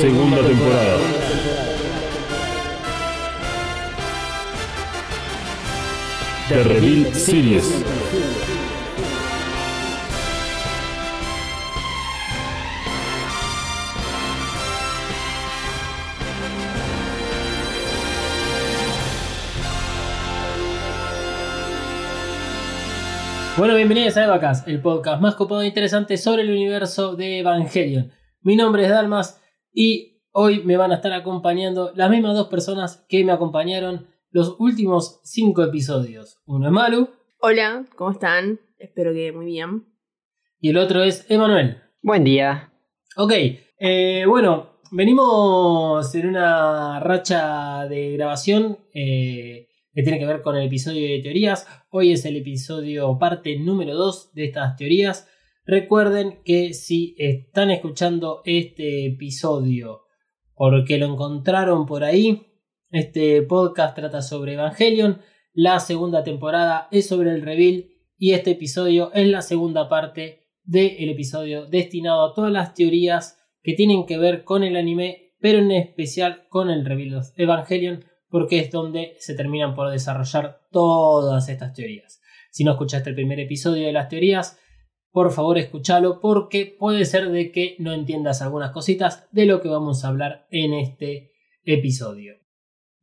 Segunda temporada. The Reveal Series. Bueno, bienvenidos a Evacast, el podcast más copado e interesante sobre el universo de Evangelion. Mi nombre es Dalmas y hoy me van a estar acompañando las mismas dos personas que me acompañaron los últimos cinco episodios. Uno es Malu Hola, ¿cómo están? Espero que muy bien. y el otro es Emanuel. Buen día. Ok, eh, bueno, venimos en una racha de grabación eh, que tiene que ver con el episodio de teorías. Hoy es el episodio parte número 2 de estas teorías. Recuerden que si están escuchando este episodio porque lo encontraron por ahí, este podcast trata sobre Evangelion. La segunda temporada es sobre el reveal y este episodio es la segunda parte del episodio destinado a todas las teorías que tienen que ver con el anime, pero en especial con el reveal de Evangelion, porque es donde se terminan por desarrollar todas estas teorías. Si no escuchaste el primer episodio de las teorías, por favor escúchalo porque puede ser de que no entiendas algunas cositas de lo que vamos a hablar en este episodio.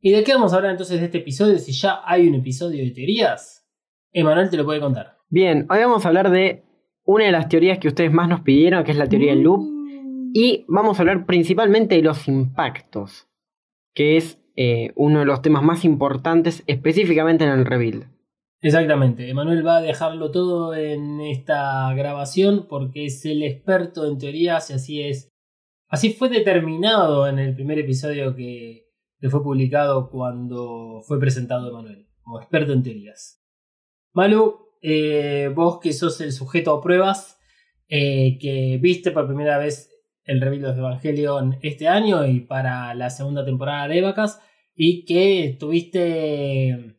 ¿Y de qué vamos a hablar entonces de este episodio si ya hay un episodio de teorías? Emanuel te lo puede contar. Bien, hoy vamos a hablar de una de las teorías que ustedes más nos pidieron, que es la teoría del loop. Y vamos a hablar principalmente de los impactos, que es eh, uno de los temas más importantes específicamente en el reveal. Exactamente, Emanuel va a dejarlo todo en esta grabación porque es el experto en teorías y así es. Así fue determinado en el primer episodio que, que fue publicado cuando fue presentado Emanuel, como experto en teorías. Malu, eh, vos que sos el sujeto a pruebas, eh, que viste por primera vez el reveal de Evangelion este año y para la segunda temporada de Evacas, y que tuviste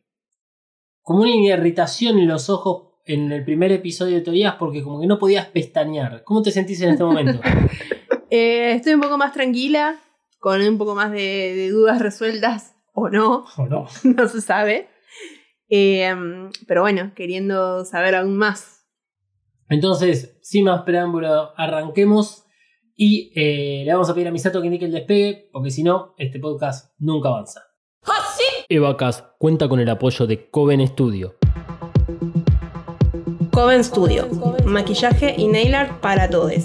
como una irritación en los ojos en el primer episodio de teorías porque como que no podías pestañear. ¿Cómo te sentís en este momento? Eh, estoy un poco más tranquila, con un poco más de, de dudas resueltas o no, ¿O no? no se sabe. Eh, pero bueno, queriendo saber aún más. Entonces, sin más preámbulo, arranquemos y eh, le vamos a pedir a Misato que indique el despegue porque si no, este podcast nunca avanza. Evacas cuenta con el apoyo de Coven Studio. Coven Studio, maquillaje y nail art para todos.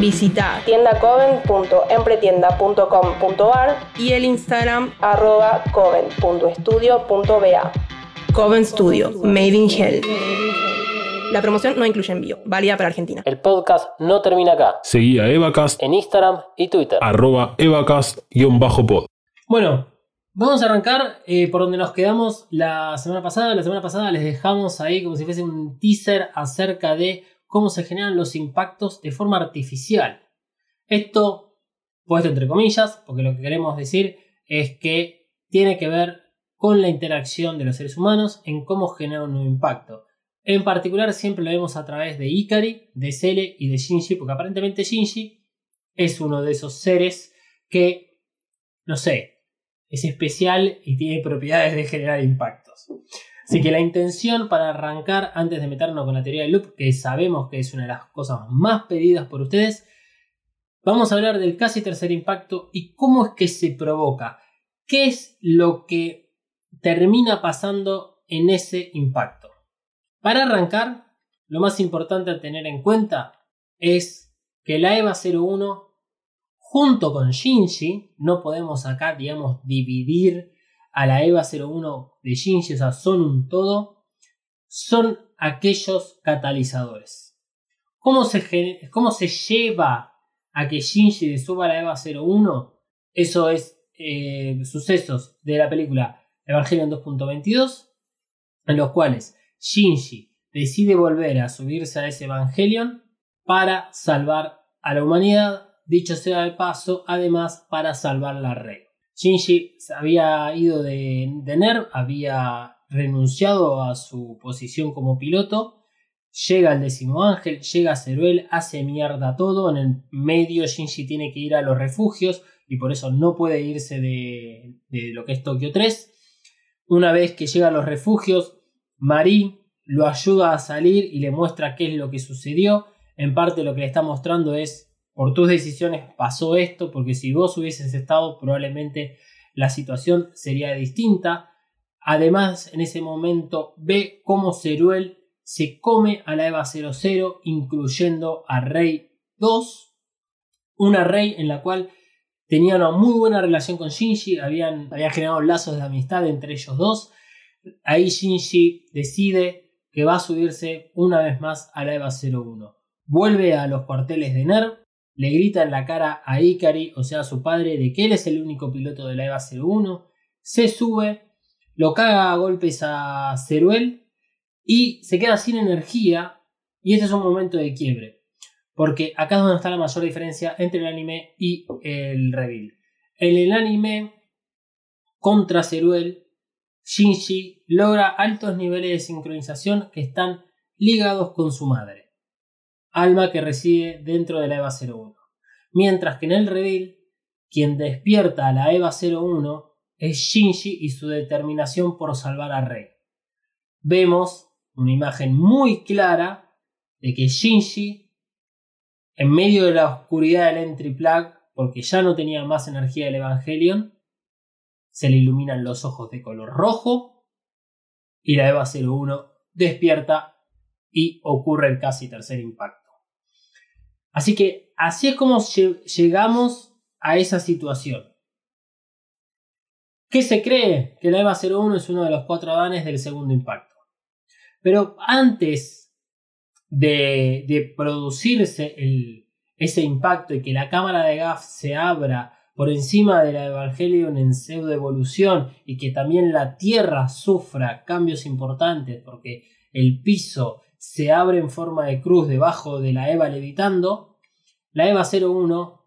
Visita tiendacoven.empretienda.com.ar y el Instagram arroba coven.estudio.ba. Coven Studio, Made in Hell. La promoción no incluye envío, válida para Argentina. El podcast no termina acá. Seguí a Evacast, En Instagram y Twitter. arroba Evacast-pod. Bueno, vamos a arrancar eh, por donde nos quedamos la semana pasada. La semana pasada les dejamos ahí como si fuese un teaser acerca de cómo se generan los impactos de forma artificial. Esto, puesto entre comillas, porque lo que queremos decir es que tiene que ver con la interacción de los seres humanos en cómo genera un nuevo impacto. En particular siempre lo vemos a través de Ikari, de Cele y de Shinji, porque aparentemente Shinji es uno de esos seres que, no sé, es especial y tiene propiedades de generar impactos. Así que la intención para arrancar, antes de meternos con la teoría del loop, que sabemos que es una de las cosas más pedidas por ustedes, vamos a hablar del casi tercer impacto y cómo es que se provoca. ¿Qué es lo que termina pasando en ese impacto? Para arrancar, lo más importante a tener en cuenta es que la EVA 01 junto con Shinji, no podemos acá, digamos, dividir a la EVA 01 de sea, son un todo, son aquellos catalizadores. ¿Cómo se, cómo se lleva a que Shinji suba a la EVA 01? Eso es eh, sucesos de la película Evangelion 2.22, en los cuales Shinji decide volver a subirse a ese Evangelion para salvar a la humanidad, dicho sea de paso, además para salvar la rey. Shinji había ido de, de NERV, había renunciado a su posición como piloto, llega el décimo ángel, llega Ceruel, hace mierda todo, en el medio Shinji tiene que ir a los refugios y por eso no puede irse de, de lo que es Tokio 3. Una vez que llega a los refugios, Marie lo ayuda a salir y le muestra qué es lo que sucedió. En parte lo que le está mostrando es, por tus decisiones pasó esto, porque si vos hubieses estado probablemente la situación sería distinta. Además, en ese momento ve cómo Ceruel se come a la EVA 00, incluyendo a Rey 2, una Rey en la cual tenía una muy buena relación con Shinji, habían, habían generado lazos de amistad entre ellos dos. Ahí Shinji decide que va a subirse una vez más a la EVA 01. Vuelve a los cuarteles de NERV, le grita en la cara a Ikari, o sea, a su padre, de que él es el único piloto de la EVA 01. Se sube, lo caga a golpes a Ceruel y se queda sin energía. Y este es un momento de quiebre. Porque acá es donde está la mayor diferencia entre el anime y el reveal. En el anime, contra Ceruel, Shinji logra altos niveles de sincronización que están ligados con su madre, alma que reside dentro de la EVA 01. Mientras que en el reveal, quien despierta a la EVA 01 es Shinji y su determinación por salvar a Rei. Vemos una imagen muy clara de que Shinji, en medio de la oscuridad del Entry Plug, porque ya no tenía más energía del Evangelion, se le iluminan los ojos de color rojo y la EVA 01 despierta y ocurre el casi tercer impacto. Así que así es como llegamos a esa situación. ¿Qué se cree? Que la EVA 01 es uno de los cuatro adanes del segundo impacto. Pero antes de, producirse ese impacto y que la cámara de GAF se abra por encima de la Evangelion en pseudo evolución y que también la Tierra sufra cambios importantes porque el piso se abre en forma de cruz debajo de la Eva levitando, la Eva 01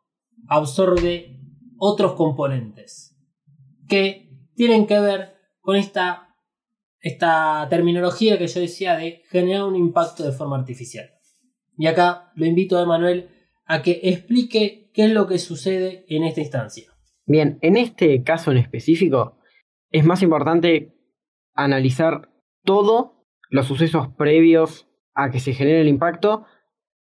absorbe otros componentes que tienen que ver con esta, esta terminología que yo decía de generar un impacto de forma artificial. Y acá lo invito a Emanuel a que explique qué es lo que sucede en esta instancia. Bien, en este caso en específico, es más importante analizar todos los sucesos previos a que se genere el impacto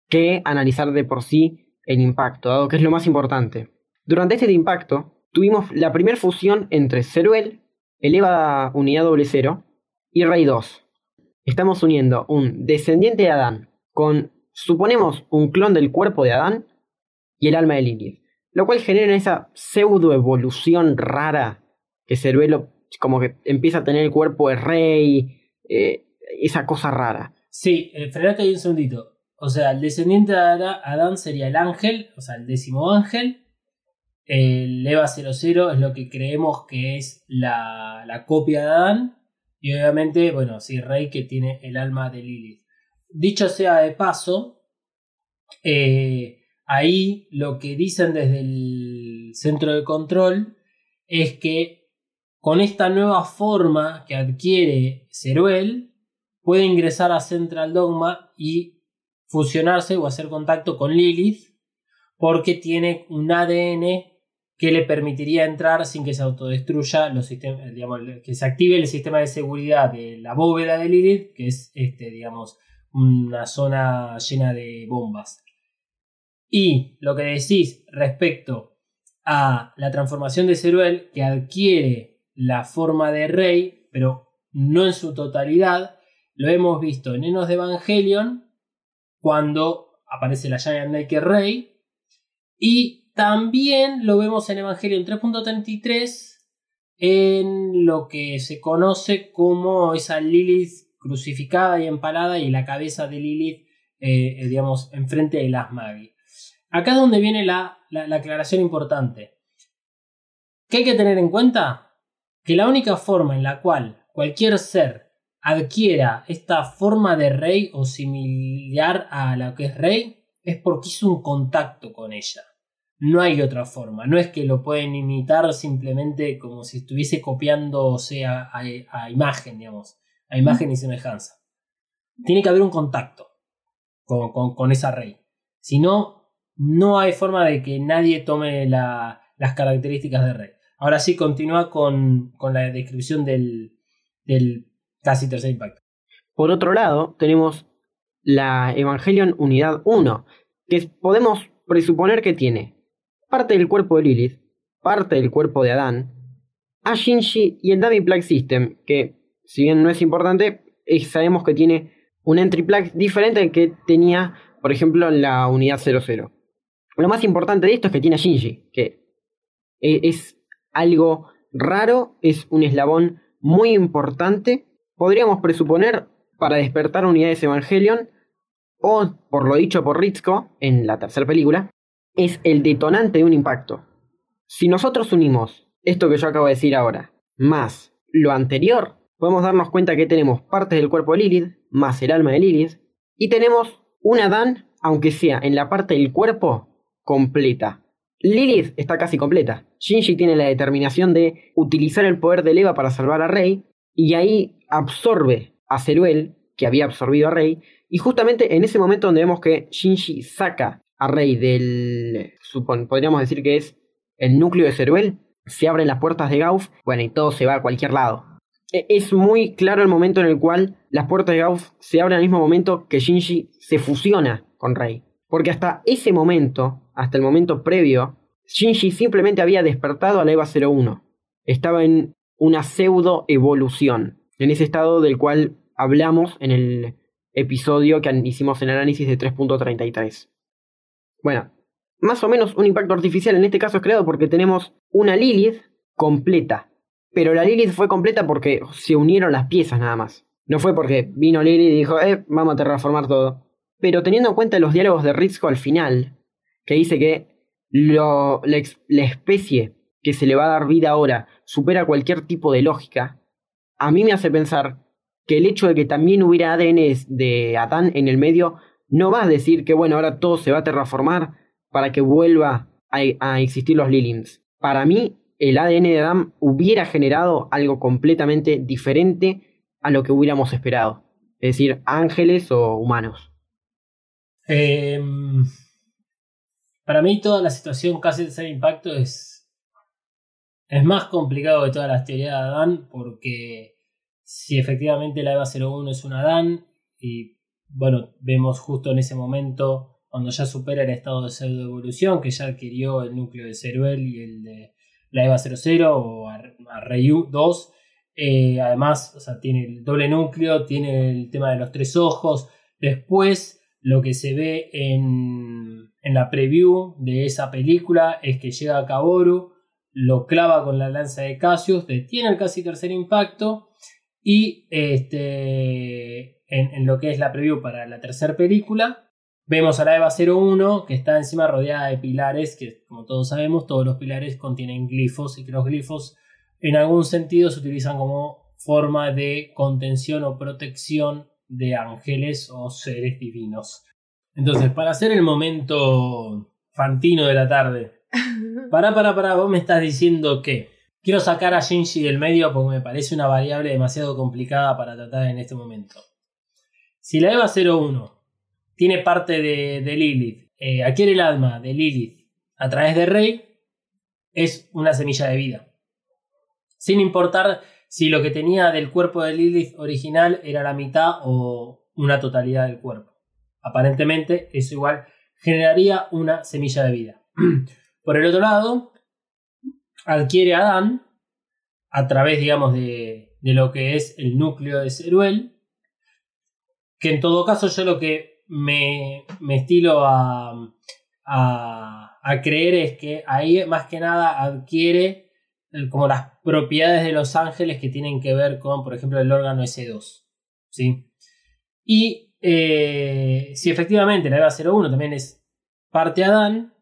que analizar de por sí el impacto, dado que es lo más importante. Durante este impacto, tuvimos la primera fusión entre Ceruel, el EVA unidad doble cero, y Rey 2. Estamos uniendo un descendiente de Adán con, suponemos, un clon del cuerpo de Adán y el alma de Lilith. Lo cual genera esa pseudo evolución rara que Ceruelo como que empieza a tener el cuerpo de rey, eh, esa cosa rara. Sí, eh, frenate ahí un segundito. O sea, el descendiente de Adán sería el ángel, o sea, el décimo ángel. El Eva 00 es lo que creemos que es la, la copia de Adán. Y obviamente, bueno, sí, Rey que tiene el alma de Lilith. Dicho sea de paso, eh, Ahí lo que dicen desde el centro de control es que con esta nueva forma que adquiere Ceruel puede ingresar a Central Dogma y fusionarse o hacer contacto con Lilith porque tiene un ADN que le permitiría entrar sin que se autodestruya los sistemas, digamos, que se active el sistema de seguridad de la bóveda de Lilith, que es este, digamos, una zona llena de bombas. Y lo que decís respecto a la transformación de Ceruel, que adquiere la forma de rey, pero no en su totalidad, lo hemos visto en Enos de Evangelion cuando aparece la Giant Naked Rey. Y también lo vemos en Evangelion 3.33 en lo que se conoce como esa Lilith crucificada y empalada y la cabeza de Lilith, eh, eh, digamos, enfrente de las Magi. Acá es donde viene la, la aclaración importante. ¿Qué hay que tener en cuenta? Que la única forma en la cual cualquier ser adquiera esta forma de rey o similar a la que es rey es porque hizo un contacto con ella. No hay otra forma. No es que lo pueden imitar simplemente como si estuviese copiándose a, a, imagen, digamos. A imagen y semejanza. Tiene que haber un contacto con, con, esa rey. Si no, no hay forma de que nadie tome las características de rey. Ahora sí, continúa con, con la descripción del, del casi tercer impacto. Por otro lado, tenemos la Evangelion Unidad 1, que podemos presuponer que tiene parte del cuerpo de Lilith, parte del cuerpo de Adán, a Shinji y el Dummy Plug System, que si bien no es importante, sabemos que tiene un entry plug diferente al que tenía, por ejemplo, la unidad 00. Lo más importante de esto es que tiene a Shinji, que e, es algo raro, es un eslabón muy importante. Podríamos presuponer para despertar unidades Evangelion, o por lo dicho por Ritzko en la tercera película, es el detonante de un impacto. Si nosotros unimos esto que yo acabo de decir ahora, más lo anterior, podemos darnos cuenta que tenemos partes del cuerpo de Lilith, más el alma de Lilith, y tenemos una Dan, aunque sea en la parte del cuerpo, completa. Lilith está casi completa. Shinji tiene la determinación de utilizar el poder de Eva para salvar a Rey, y ahí absorbe a Zeruel, que había absorbido a Rey, y justamente en ese momento donde vemos que Shinji saca a Rey del. podríamos decir que es el núcleo de Ceruel, se abren las puertas de Gauss, bueno, y todo se va a cualquier lado. E, es muy claro el momento en el cual las puertas de Gauss se abren al mismo momento que Shinji se fusiona con Rey. Porque hasta ese momento, hasta el momento previo, Shinji simplemente había despertado a la EVA 01. Estaba en una pseudo evolución, en ese estado del cual hablamos en el episodio que hicimos en análisis de 3.33. Bueno, más o menos un impacto artificial en este caso es creado porque tenemos una Lilith completa. Pero la Lilith fue completa porque se unieron las piezas nada más. No fue porque vino Lilith y dijo, eh, vamos a terraformar todo. Pero teniendo en cuenta los diálogos de Rizko al final, que dice que la especie que se le va a dar vida ahora supera cualquier tipo de lógica, a mí me hace pensar que el hecho de que también hubiera ADN de Adán en el medio no va a decir que bueno, ahora todo se va a terraformar para que vuelva a, existir los Lilims. Para mí, el ADN de Adam hubiera generado algo completamente diferente a lo que hubiéramos esperado. Es decir, ángeles o humanos. Em, para mí toda la situación casi de impacto es, es más complicado que todas las teorías de Adán porque si efectivamente la EVA 01 es un Adán y bueno, vemos justo en ese momento, cuando ya supera el estado de pseudoevolución, que ya adquirió el núcleo de Ceruel y el de la EVA 00 o a, Ryu 2. Eh, además, o sea, tiene el doble núcleo, tiene el tema de los tres ojos. Después, lo que se ve en, en la preview de esa película es que llega a Kaboru, lo clava con la lanza de Cassius, detiene el casi tercer impacto y este, en, lo que es la preview para la tercera película. Vemos a la EVA 01 que está encima rodeada de pilares, que como todos sabemos, todos los pilares contienen glifos y que los glifos en algún sentido se utilizan como forma de contención o protección de ángeles o seres divinos. Entonces, para hacer el momento fantino de la tarde, para, para, para, vos me estás diciendo que quiero sacar a Shinji del medio porque me parece una variable demasiado complicada para tratar en este momento. Si la EVA 01 tiene parte de, Lilith, eh, adquiere el alma de Lilith a través de Rey, es una semilla de vida. Sin importar si lo que tenía del cuerpo de Lilith original era la mitad o una totalidad del cuerpo. Aparentemente, eso igual generaría una semilla de vida. Por el otro lado, adquiere a Adán a través, digamos, de, de lo que es el núcleo de Ceruel, que en todo caso yo lo que me, estilo a, a, a creer es que ahí más que nada adquiere eh, como las propiedades de los ángeles que tienen que ver con, por ejemplo, el órgano S2. ¿sí? Y eh, si efectivamente la EVA 01 también es parte Adán,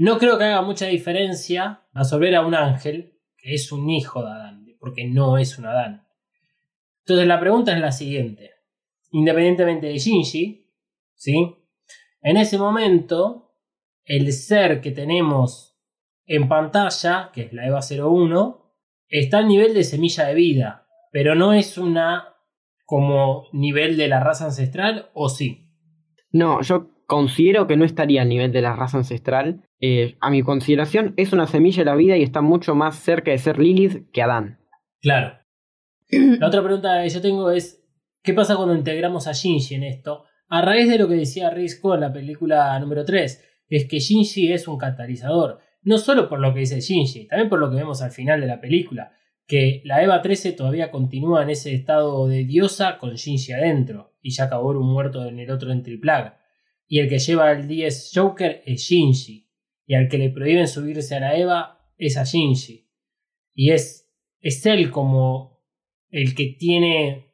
no creo que haga mucha diferencia absorber a un ángel que es un hijo de Adán, porque no es un Adán. Entonces la pregunta es la siguiente. Independientemente de Shinji, ¿sí? En ese momento, el ser que tenemos en pantalla, que es la EVA 01, está al nivel de semilla de vida, pero no es una como nivel de la raza ancestral, ¿o sí? No, yo considero que no estaría al nivel de la raza ancestral. Eh, a mi consideración, es una semilla de la vida y está mucho más cerca de ser Lilith que Adán. Claro. La otra pregunta que yo tengo es, ¿qué pasa cuando integramos a Shinji en esto? A raíz de lo que decía Risco en la película número 3, es que Shinji es un catalizador. No solo por lo que dice Shinji, también por lo que vemos al final de la película, que la Eva 13 todavía continúa en ese estado de diosa con Shinji adentro, y ya acabó un muerto en el otro en Triplag. Y el que lleva el 10 Joker es Shinji, y al que le prohíben subirse a la Eva es a Shinji. Y es, es él como el que tiene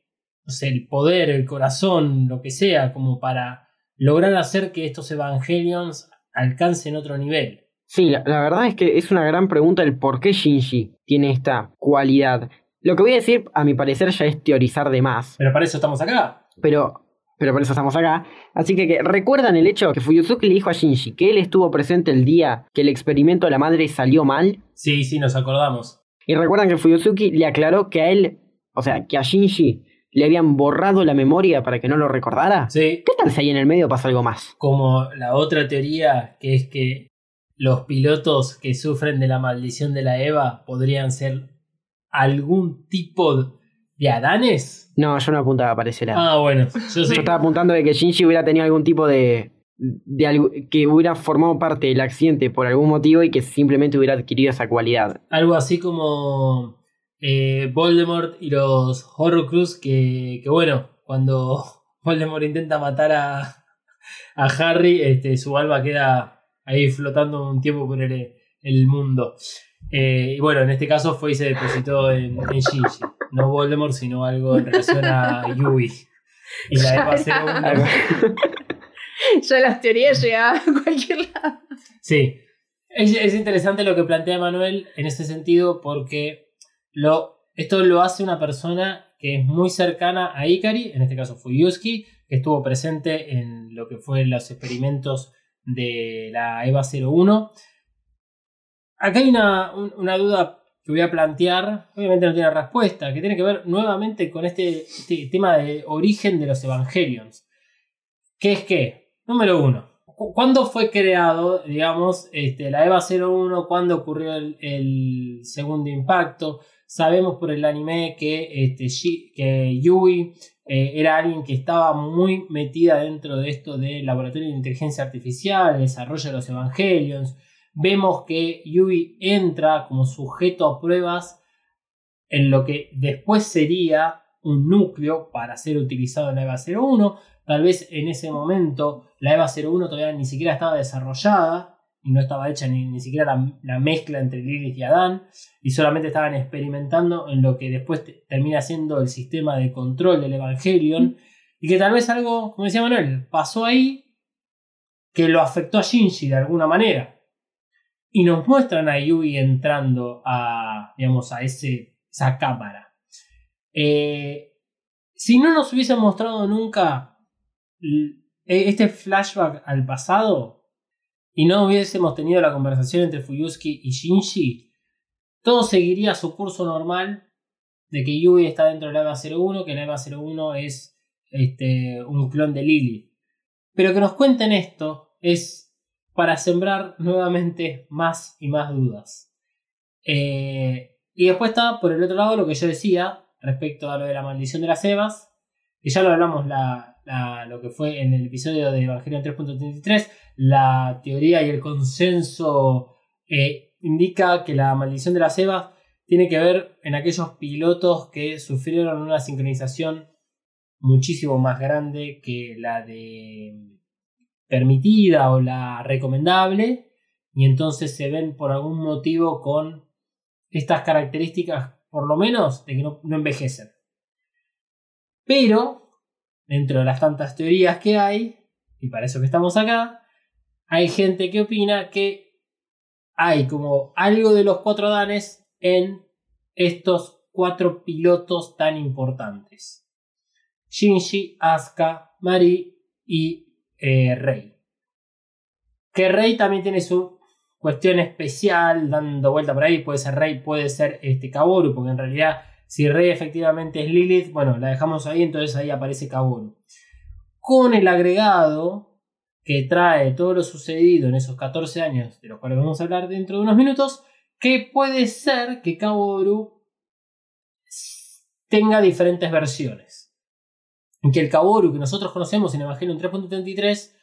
no sé, el poder, el corazón, lo que sea, como para lograr hacer que estos Evangelions alcancen otro nivel. Sí, la, la verdad es que es una gran pregunta el por qué Shinji tiene esta cualidad. Lo que voy a decir, a mi parecer, ya es teorizar de más. Pero para eso estamos acá. Pero, pero por eso estamos acá. Así que, que, recuerdan el hecho que Fuyuzuki le dijo a Shinji que él estuvo presente el día que el experimento de la madre salió mal. Sí, sí, nos acordamos. Y recuerdan que Fuyuzuki le aclaró que a él, o sea, que a Shinji le habían borrado la memoria para que no lo recordara. Sí. ¿Qué tal si ahí en el medio pasa algo más? Como la otra teoría, que es que los pilotos que sufren de la maldición de la Eva podrían ser algún tipo de Adanes. No, yo no apuntaba para ese lado. Ah, bueno, yo sí. Yo estaba apuntando de que Shinji hubiera tenido algún tipo de. de algo, que hubiera formado parte del accidente por algún motivo y que simplemente hubiera adquirido esa cualidad. Algo así como eh, Voldemort y los Horrocrux, que, que bueno, cuando Voldemort intenta matar a, a Harry, este, su alma queda ahí flotando un tiempo por el, el mundo. Eh, y bueno, en este caso fue y se depositó en, en Shinji. No Voldemort, sino algo en relación a Yui. Y la Eva 01. Ya las teorías llegaban a cualquier lado. Sí. Es, es interesante lo que plantea Manuel en este sentido porque lo, esto lo hace una persona que es muy cercana a Ikari, en este caso Fuyuski, que estuvo presente en lo que fue los experimentos de la EVA 01. Acá hay una, un- una duda que voy a plantear, obviamente no tiene respuesta, que tiene que ver nuevamente con este, este tema de origen de los Evangelions. ¿Qué es qué? Número uno. cu- ¿Cuándo fue creado, digamos, este, la EVA 01? ¿Cuándo ocurrió el, segundo impacto? Sabemos por el anime que, este, que Yui eh, era alguien que estaba muy metida dentro de esto del laboratorio de inteligencia artificial, desarrollo de los Evangelions. Vemos que Yui entra como sujeto a pruebas en lo que después sería un núcleo para ser utilizado en la EVA 01. Tal vez en ese momento la EVA 01 todavía ni siquiera estaba desarrollada y no estaba hecha ni, ni siquiera la, la mezcla entre Lilith y Adán y solamente estaban experimentando en lo que después te- termina siendo el sistema de control del Evangelion y que tal vez algo, como decía Manuel, pasó ahí que lo afectó a Shinji de alguna manera. Y nos muestran a Yui entrando a, digamos, a ese, esa cámara. Eh, si no nos hubiesen mostrado nunca l- este flashback al pasado y no hubiésemos tenido la conversación entre Fuyuski y Shinji, todo seguiría su curso normal de que Yui está dentro de la EVA 01, que la EVA 01 es este, un clon de Lily. Pero que nos cuenten esto es para sembrar nuevamente más y más dudas. Eh, y después está por el otro lado lo que yo decía respecto a lo de la maldición de las Evas, que ya lo hablamos la, lo que fue en el episodio de Evangelion 3.33, la teoría y el consenso eh, indica que la maldición de las Evas tiene que ver en aquellos pilotos que sufrieron una sincronización muchísimo más grande que la de permitida o la recomendable y entonces se ven por algún motivo con estas características, por lo menos, de que no, no envejecen. Pero, dentro de las tantas teorías que hay, y para eso que estamos acá, hay gente que opina que hay como algo de los cuatro danes en estos cuatro pilotos tan importantes. Shinji, Asuka, Mari y eh, Rei. Que Rei también tiene su cuestión especial dando vuelta por ahí. Puede ser Rei, puede ser este porque en realidad si Rey efectivamente es Lilith, bueno, la dejamos ahí, entonces ahí aparece Kaworu. Con el agregado que trae todo lo sucedido en esos 14 años, de los cuales vamos a hablar dentro de unos minutos, que puede ser que Kaworu tenga diferentes versiones. En que el Kaworu que nosotros conocemos en Evangelion 3.33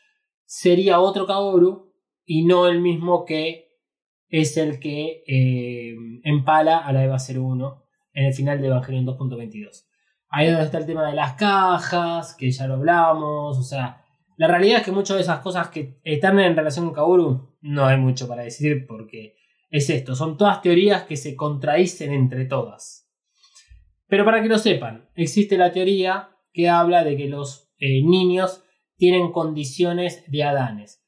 sería otro Kaworu y no el mismo que es el que eh, empala a la EVA 01 en el final de Evangelion 2.22. Ahí es donde está el tema de las cajas, que ya lo hablamos, o sea, la realidad es que muchas de esas cosas que están en relación con Kaworu no hay mucho para decir porque es esto, son todas teorías que se contradicen entre todas. Pero para que lo sepan, existe la teoría que habla de que los eh, niños tienen condiciones de Adanes.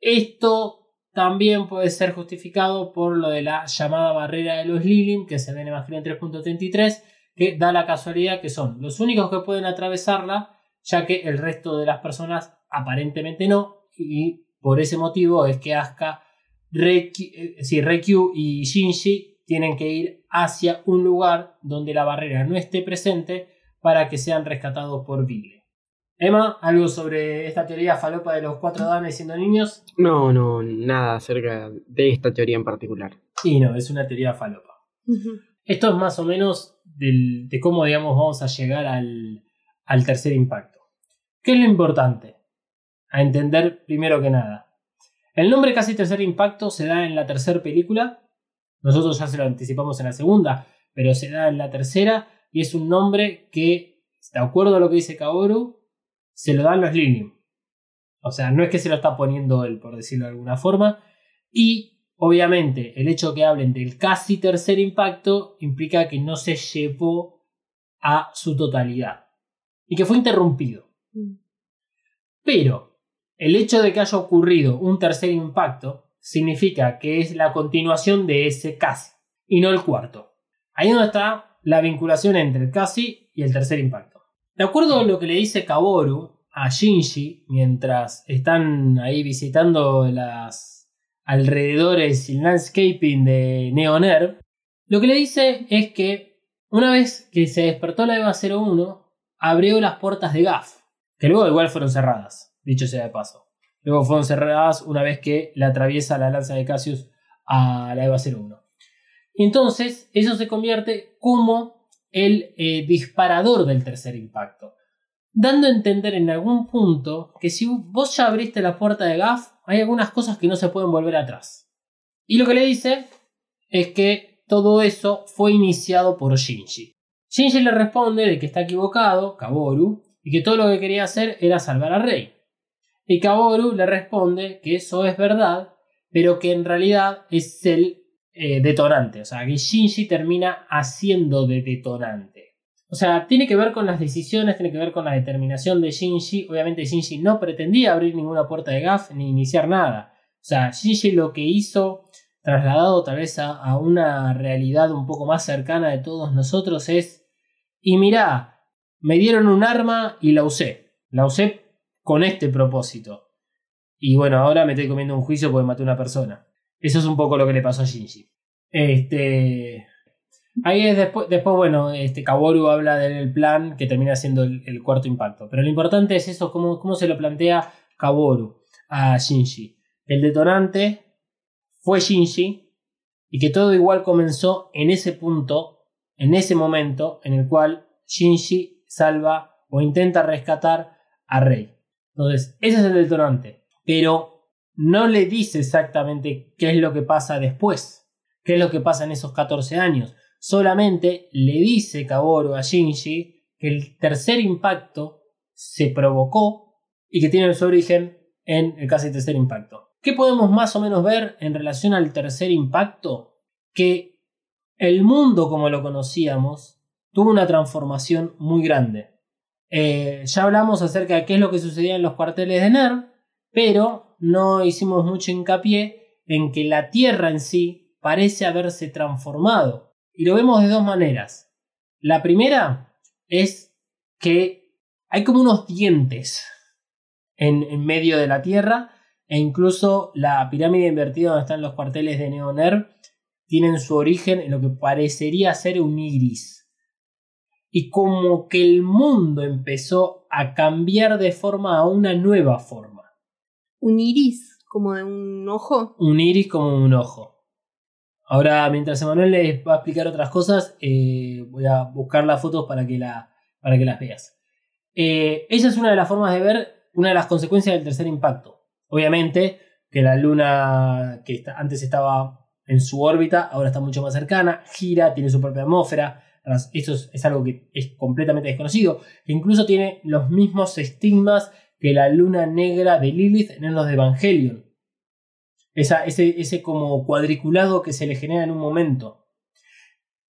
Esto también puede ser justificado por lo de la llamada barrera de los Lilim, que se ve en Evangelion 3.33, que da la casualidad que son los únicos que pueden atravesarla, ya que el resto de las personas aparentemente no, y por ese motivo es que Asuka, Reikyu, y Shinji tienen que ir hacia un lugar donde la barrera no esté presente para que sean rescatados por Vigle. Emma, ¿algo sobre esta teoría falopa de los cuatro danes siendo niños? No, no, nada acerca de esta teoría en particular. Y no, es una teoría falopa. Esto es más o menos del- de cómo, digamos, vamos a llegar al, al tercer impacto. ¿Qué es lo importante? A entender primero que nada. El nombre casi tercer impacto se da en la tercera película. Nosotros ya se lo anticipamos en la segunda, pero se da en la tercera y es un nombre que, de acuerdo a lo que dice Kaoru, se lo dan los Lineum. O sea, no es que se lo está poniendo él, por decirlo de alguna forma. Y obviamente el hecho que hablen del casi tercer impacto implica que no se llevó a su totalidad y que fue interrumpido. Pero el hecho de que haya ocurrido un tercer impacto significa que es la continuación de ese casi y no el cuarto. Ahí es donde está la vinculación entre el casi y el tercer impacto. De acuerdo a lo que le dice Kaboru a Shinji mientras están ahí visitando las alrededores y landscaping de Neonerv, lo que le dice es que una vez que se despertó la EVA 01, abrió las puertas de GAF, que luego igual fueron cerradas, dicho sea de paso. Luego fueron cerradas una vez que le atraviesa la lanza de Cassius a la EVA 01. Entonces eso se convierte como el eh, disparador del tercer impacto. Dando a entender en algún punto que si vos ya abriste la puerta de GAF, hay algunas cosas que no se pueden volver atrás. Y lo que le dice es que todo eso fue iniciado por Shinji. Shinji le responde de que está equivocado, Kaboru, y que todo lo que quería hacer era salvar a Rey. Y Kaboru le responde que eso es verdad, pero que en realidad es el eh, detonante. O sea, que Shinji termina haciendo de detonante. O sea, tiene que ver con las decisiones, tiene que ver con la determinación de Shinji. Obviamente Shinji no pretendía abrir ninguna puerta de GAF ni iniciar nada. O sea, Shinji lo que hizo, trasladado tal vez a, a una realidad un poco más cercana de todos nosotros, es, y mirá, me dieron un arma y la usé. La usé con este propósito. Y bueno, ahora me estoy comiendo un juicio porque maté a una persona. Eso es un poco lo que le pasó a Shinji. Este. Ahí es después, bueno, este Kaworu habla del plan que termina siendo el, cuarto impacto. Pero lo importante es eso, cómo, cómo se lo plantea Kaworu a Shinji. El detonante fue Shinji y que todo igual comenzó en ese punto, en ese momento en el cual Shinji salva o intenta rescatar a Rei. Entonces, ese es el detonante. Pero no le dice exactamente qué es lo que pasa después, qué es lo que pasa en esos 14 años. Solamente le dice Kaworu a Shinji que el tercer impacto se provocó y que tiene su origen en el casi tercer impacto. ¿Qué podemos más o menos ver en relación al tercer impacto? Que el mundo como lo conocíamos tuvo una transformación muy grande. Eh, ya hablamos acerca de qué es lo que sucedía en los cuarteles de NERV, pero no hicimos mucho hincapié en que la Tierra en sí parece haberse transformado. Y lo vemos de dos maneras. La primera es que hay como unos dientes en, medio de la Tierra e incluso la pirámide invertida donde están los cuarteles de Neoner tienen su origen en lo que parecería ser un iris. Y como que el mundo empezó a cambiar de forma a una nueva forma. Un iris, como de un ojo. Un iris como un ojo. Ahora, mientras Emanuel les va a explicar otras cosas, eh, voy a buscar las fotos para que, la, para que las veas. Eh, esa es una de las formas de ver una de las consecuencias del tercer impacto. Obviamente que la luna que antes estaba en su órbita, ahora está mucho más cercana, gira, tiene su propia atmósfera. Esto es, es algo que es completamente desconocido. E incluso tiene los mismos estigmas que la luna negra de Lilith en los de Evangelion ese, ese como cuadriculado que se le genera en un momento.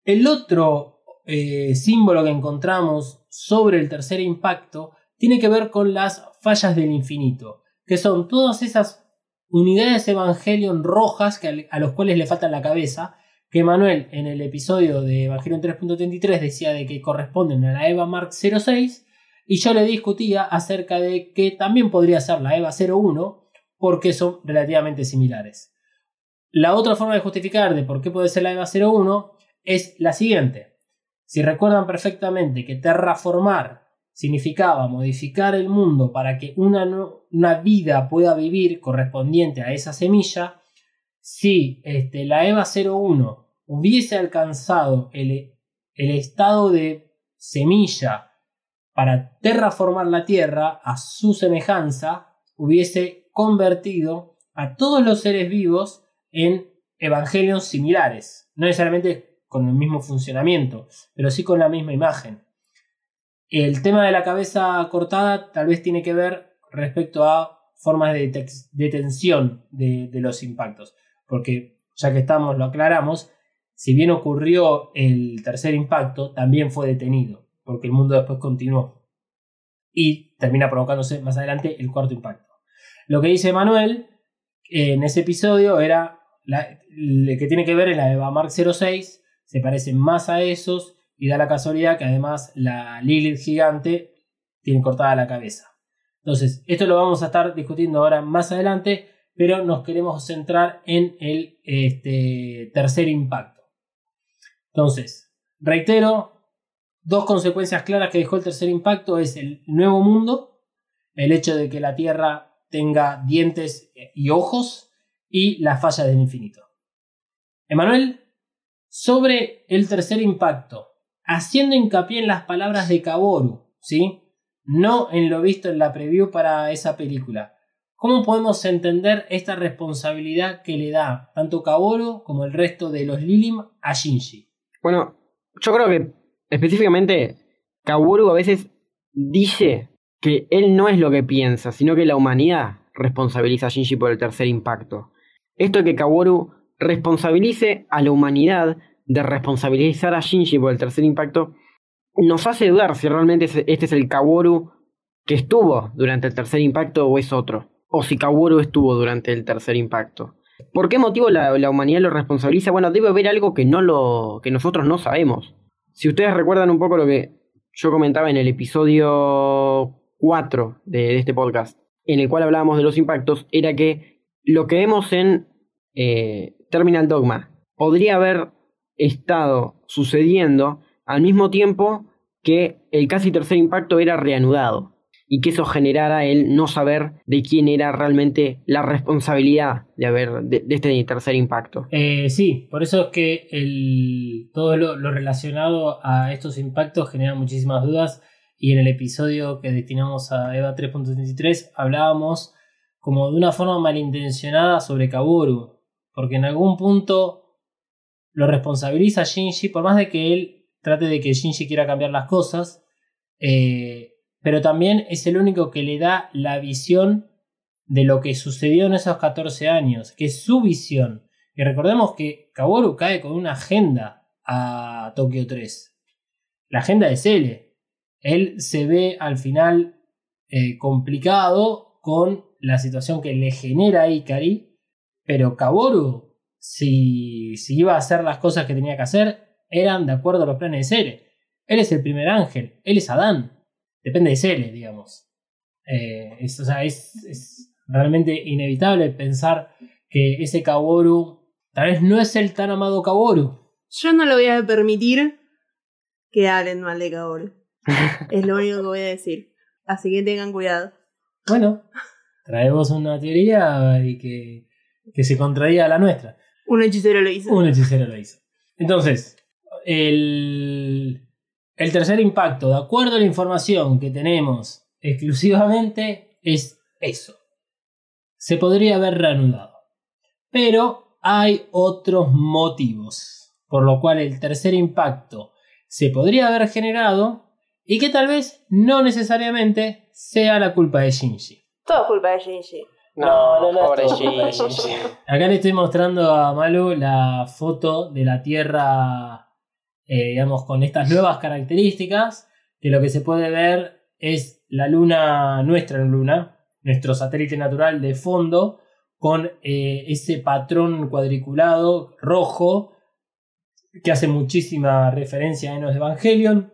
El otro eh, símbolo que encontramos sobre el tercer impacto tiene que ver con las fallas del infinito, que son todas esas unidades Evangelion rojas que a, los cuales le falta la cabeza, que Manuel en el episodio de Evangelion 3.33 decía de que corresponden a la EVA Mark 06, y yo le discutía acerca de que también podría ser la EVA 01, porque son relativamente similares. La otra forma de justificar de por qué puede ser la EVA 01 es la siguiente. Si recuerdan perfectamente que terraformar significaba modificar el mundo para que una, una vida pueda vivir correspondiente a esa semilla, si este, la EVA 01 hubiese alcanzado el, el estado de semilla para terraformar la Tierra a su semejanza, hubiese convertido a todos los seres vivos en evangelios similares, no necesariamente con el mismo funcionamiento, pero sí con la misma imagen. El tema de la cabeza cortada tal vez tiene que ver respecto a formas de detención de, los impactos, porque ya que estamos, lo aclaramos, si bien ocurrió el tercer impacto, también fue detenido, porque el mundo después continuó y termina provocándose más adelante el cuarto impacto. Lo que dice Manuel en ese episodio era que tiene que ver en la Eva Mark 06, se parece más a esos y da la casualidad que además la Lilith gigante tiene cortada la cabeza. Entonces, esto lo vamos a estar discutiendo ahora más adelante, pero nos queremos centrar en el este, tercer impacto. Entonces, reitero, dos consecuencias claras que dejó el tercer impacto es el nuevo mundo, el hecho de que la Tierra tenga dientes y ojos y la falla del infinito. Emanuel, sobre el tercer impacto, haciendo hincapié en las palabras de Kaboru, ¿sí? No en lo visto en la preview para esa película. ¿Cómo podemos entender esta responsabilidad que le da tanto Kaboru como el resto de los Lilim a Shinji? Bueno, yo creo que específicamente Kaworu a veces dice que él no es lo que piensa, sino que la humanidad responsabiliza a Shinji por el tercer impacto. Esto de que Kaworu responsabilice a la humanidad de responsabilizar a Shinji por el tercer impacto nos hace dudar si realmente este es el Kaworu que estuvo durante el tercer impacto o es otro, o si Kaworu estuvo durante el tercer impacto. ¿Por qué motivo la, la humanidad lo responsabiliza? Bueno, debe haber algo que, no lo, que nosotros no sabemos. Si ustedes recuerdan un poco lo que yo comentaba en el episodio 4 de, este podcast, en el cual hablábamos de los impactos, era que lo que vemos en eh, Terminal Dogma podría haber estado sucediendo al mismo tiempo que el casi tercer impacto era reanudado y que eso generara el no saber de quién era realmente la responsabilidad de haber de, este tercer impacto. Eh, sí, por eso es que el, todo lo, relacionado a estos impactos genera muchísimas dudas y en el episodio que destinamos a EVA 3.33 hablábamos como de una forma malintencionada sobre Kaboru, porque en algún punto lo responsabiliza Shinji, por más de que él trate de que Shinji quiera cambiar las cosas, Eh, pero también es el único que le da la visión de lo que sucedió en esos 14 años, que es su visión. Y recordemos que Kaworu cae con una agenda a Tokio 3. La agenda es él. Él se ve al final eh, complicado con la situación que le genera a Ikari, pero Kaworu, si, si iba a hacer las cosas que tenía que hacer, eran de acuerdo a los planes de Sele. Él es el primer ángel, él es Adán, depende de Sele, digamos. Eh, es, o sea, es, es realmente inevitable pensar que ese Kaworu tal vez no es el tan amado Kaworu. Yo no lo voy a permitir que hablen mal de Kaoru. es lo único que voy a decir. Así que tengan cuidado. Bueno, traemos una teoría y que, que se contradiga a la nuestra. Un hechicero lo hizo. Un hechicero lo hizo. Entonces, el, el tercer impacto, de acuerdo a la información que tenemos exclusivamente, es eso. Se podría haber reanudado. Pero hay otros motivos, por lo cual el tercer impacto se podría haber generado y que tal vez no necesariamente sea la culpa de Shinji. Todo culpa de Shinji. No, no, no, pobre es todo culpa de Shinji. Acá le estoy mostrando a Malu la foto de la Tierra, eh, digamos, con estas nuevas características, que lo que se puede ver es la luna, nuestra luna, nuestro satélite natural de fondo, con eh, ese patrón cuadriculado rojo que hace muchísima referencia a Enos Evangelion.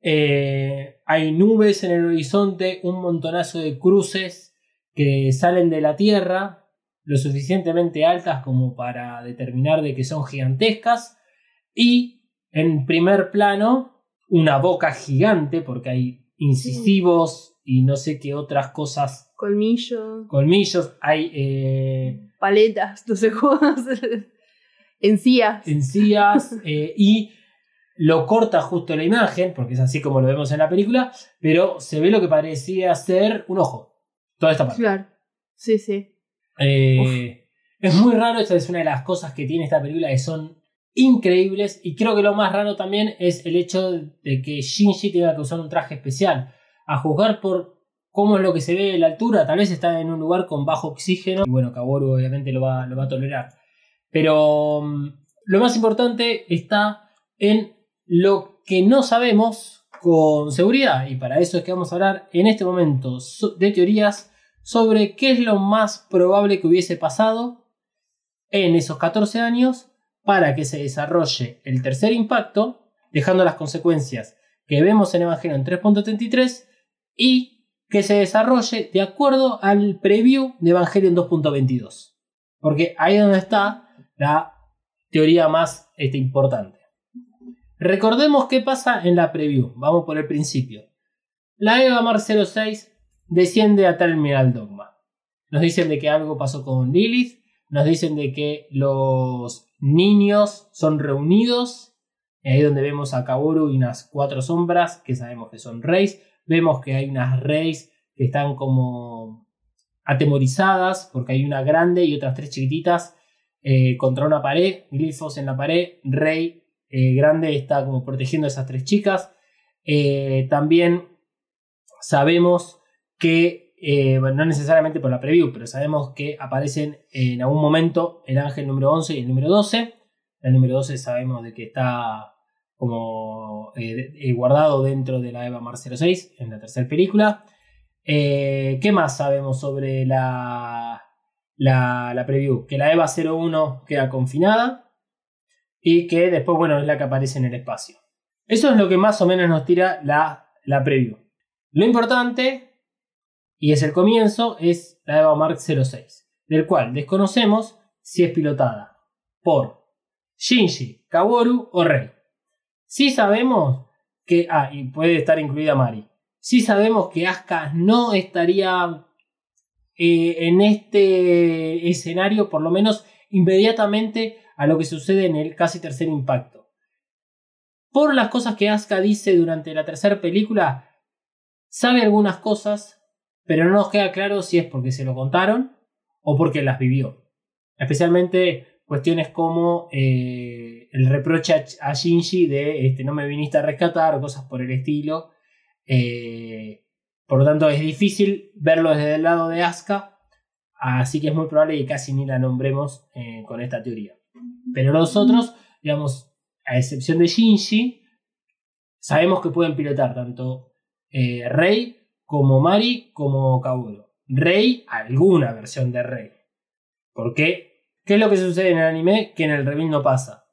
Eh, hay nubes en el horizonte, un montonazo de cruces que salen de la Tierra, lo suficientemente altas como para determinar de que son gigantescas. Y en primer plano, una boca gigante, porque hay incisivos y no sé qué otras cosas, Colmillo, colmillos, hay eh, paletas, no sé cómo. Encías. encías eh, y lo corta justo la imagen, porque es así como lo vemos en la película, pero se ve lo que parecía ser un ojo. Toda esta parte. Claro. Sí, sí. Eh, es muy raro, esa es una de las cosas que tiene esta película que son increíbles y creo que lo más raro también es el hecho de que Shinji tenga que usar un traje especial. A juzgar por cómo es lo que se ve de la altura, tal vez está en un lugar con bajo oxígeno y bueno, Kaworu obviamente lo va, lo va a tolerar. Pero mm, lo más importante está en lo que no sabemos con seguridad y para eso es que vamos a hablar en este momento de teorías sobre qué es lo más probable que hubiese pasado en esos 14 años para que se desarrolle el tercer impacto, dejando las consecuencias que vemos en Evangelion 3.33 y que se desarrolle de acuerdo al preview de Evangelion 2.22. Porque ahí es donde está la teoría más este, importante. Recordemos qué pasa en la preview. Vamos por el principio. La Eva Mar 06 desciende a Terminal Dogma. Nos dicen de que algo pasó con Lilith. Nos dicen de que los niños son reunidos. Ahí donde vemos a Kaworu y unas cuatro sombras que sabemos que son Reis. Vemos que hay unas Reis que están como atemorizadas porque hay una grande y otras tres chiquititas eh, contra una pared. Glifos en la pared. Rey eh, grande está como protegiendo a esas tres chicas. Eh, también sabemos que, eh, no necesariamente por la preview, pero sabemos que aparecen en algún momento el ángel número 11 y el número 12. El número 12 sabemos de que está como eh, eh, guardado dentro de la Eva Mar 06 en la tercera película. ¿Qué más sabemos sobre la, la, la preview? Que la Eva 01 queda confinada y que después, bueno, es la que aparece en el espacio. Eso es lo que más o menos nos tira la, la preview. Lo importante, y es el comienzo, es la Eva Mark 06, del cual desconocemos si es pilotada por Shinji, Kaworu o Rei. Sí sabemos que. Ah, y puede estar incluida Mari. Sí sabemos que Asuka no estaría eh, en este escenario, por lo menos inmediatamente a lo que sucede en el casi tercer impacto. Por las cosas que Asuka dice durante la tercera película, sabe algunas cosas, pero no nos queda claro si es porque se lo contaron o porque las vivió. Especialmente cuestiones como eh, el reproche a, a Shinji de este, no me viniste a rescatar cosas por el estilo. Eh, por lo tanto, es difícil verlo desde el lado de Asuka. Así que es muy probable que casi ni la nombremos eh, con esta teoría. Pero los otros, digamos, a excepción de Shinji, sabemos que pueden pilotar tanto Rey como Mari como Kaoru. Rey, alguna versión de Rey. ¿Por qué? ¿Qué es lo que sucede en el anime que en el reveal no pasa?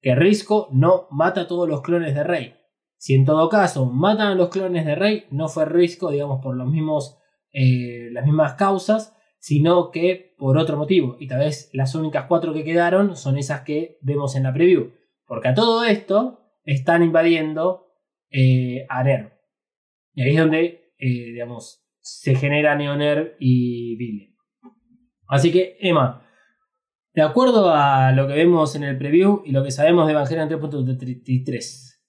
Que Risco no mata a todos los clones de Rey. Si en todo caso matan a los clones de Rey, no fue Risco, digamos, por los mismos, eh, las mismas causas, sino que por otro motivo. Y tal vez las únicas cuatro que quedaron son esas que vemos en la preview. Porque a todo esto están invadiendo eh. Y ahí es donde, eh, digamos, se genera Neoner y Billy. Así que, Emma, de acuerdo a lo que vemos en el preview y lo que sabemos de Evangelion 3.33,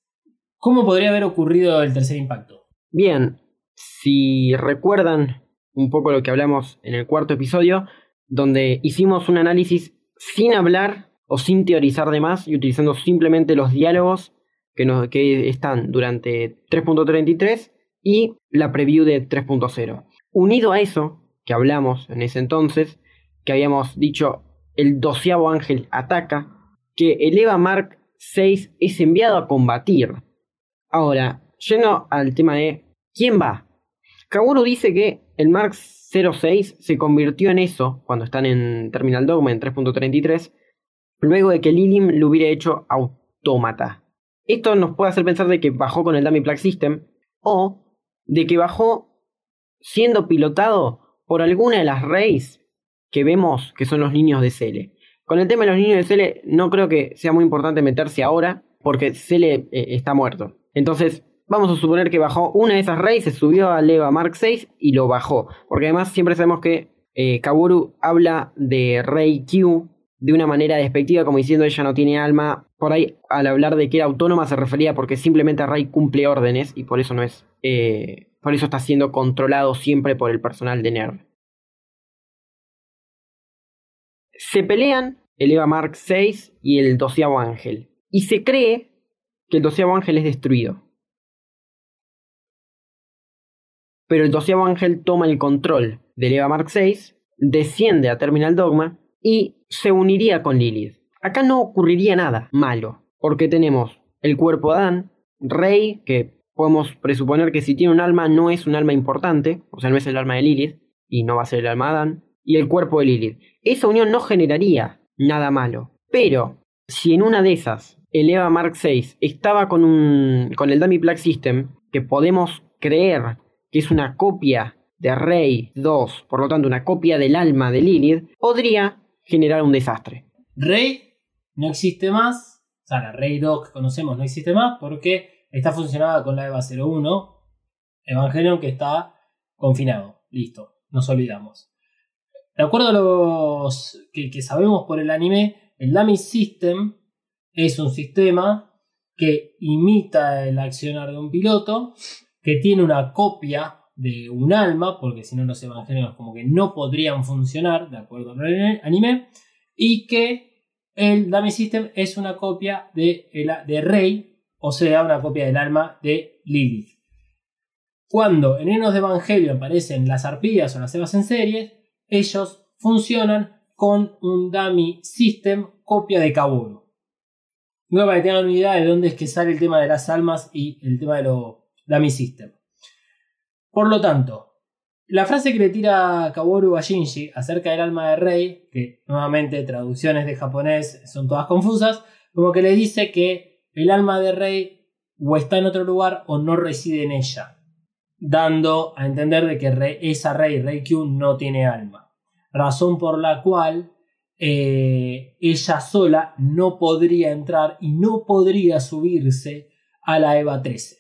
¿cómo podría haber ocurrido el tercer impacto? Bien, si recuerdan un poco lo que hablamos en el cuarto episodio, donde hicimos un análisis sin hablar o sin teorizar de más y utilizando simplemente los diálogos que, que están durante 3.33 y la preview de 3.0. Unido a eso, que hablamos en ese entonces, que habíamos dicho el doceavo ángel ataca, que el Eva Mark 6 es enviado a combatir. Ahora, yendo al tema de ¿quién va? Kaworu dice que el Mark 06 se convirtió en eso cuando están en Terminal Dogma en 3.33, luego de que Lilim lo hubiera hecho autómata. Esto nos puede hacer pensar de que bajó con el Dummy Plug System o de que bajó siendo pilotado por alguna de las Reyes que vemos que son los niños de Cele. Con el tema de los niños de Cele no creo que sea muy importante meterse ahora porque Cele eh, está muerto. Entonces vamos a suponer que bajó una de esas Reyes, se subió a Leva Mark 6 y lo bajó. Porque además siempre sabemos que eh, Kaburu habla de Rey Q de una manera despectiva, como diciendo ella no tiene alma. Por ahí, al hablar de que era autónoma, se refería porque simplemente Rey cumple órdenes y por eso no es. Eh, por eso está siendo controlado siempre por el personal de NERV. Se pelean el Eva Mark 6 y el doceavo ángel. Y se cree que el doceavo ángel es destruido. Pero el doceavo ángel toma el control del Eva Mark 6, desciende a Terminal Dogma y se uniría con Lilith. Acá no ocurriría nada malo, porque tenemos el cuerpo de Adán, Rey, que podemos presuponer que si tiene un alma no es un alma importante, o sea, no es el alma de Lilith, y no va a ser el alma de Adán, y el cuerpo de Lilith. Esa unión no generaría nada malo. Pero, si en una de esas el Eva Mark 6 estaba con, un, con el Dummy Plug System, que podemos creer que es una copia de Rey 2, por lo tanto una copia del alma de Lilith, podría generar un desastre. Rey no existe más, o sea, la Rey 2 que conocemos no existe más porque está funcionada con la EVA 01, Evangelion que está confinado. Listo, nos olvidamos. De acuerdo a los que, que sabemos por el anime, el Dummy System es un sistema que imita el accionar de un piloto, que tiene una copia de un alma, porque si no los evangelios como que no podrían funcionar, de acuerdo al anime, y que el Dummy System es una copia de, de Rey, o sea, una copia del alma de Lilith. Cuando en Enos de Evangelio aparecen las arpías o las evas en series, ellos funcionan con un Dummy System copia de Kaworu. No para que tengan una idea de dónde es que sale el tema de las almas y el tema de los Dummy System. Por lo tanto, la frase que le tira Kaworu a acerca del alma de Rey, que nuevamente traducciones de japonés son todas confusas, como que le dice que el alma de Rey o está en otro lugar o no reside en ella, dando a entender de que esa Rey, Rey no tiene alma. Razón por la cual eh, ella sola no podría entrar y no podría subirse a la EVA 13.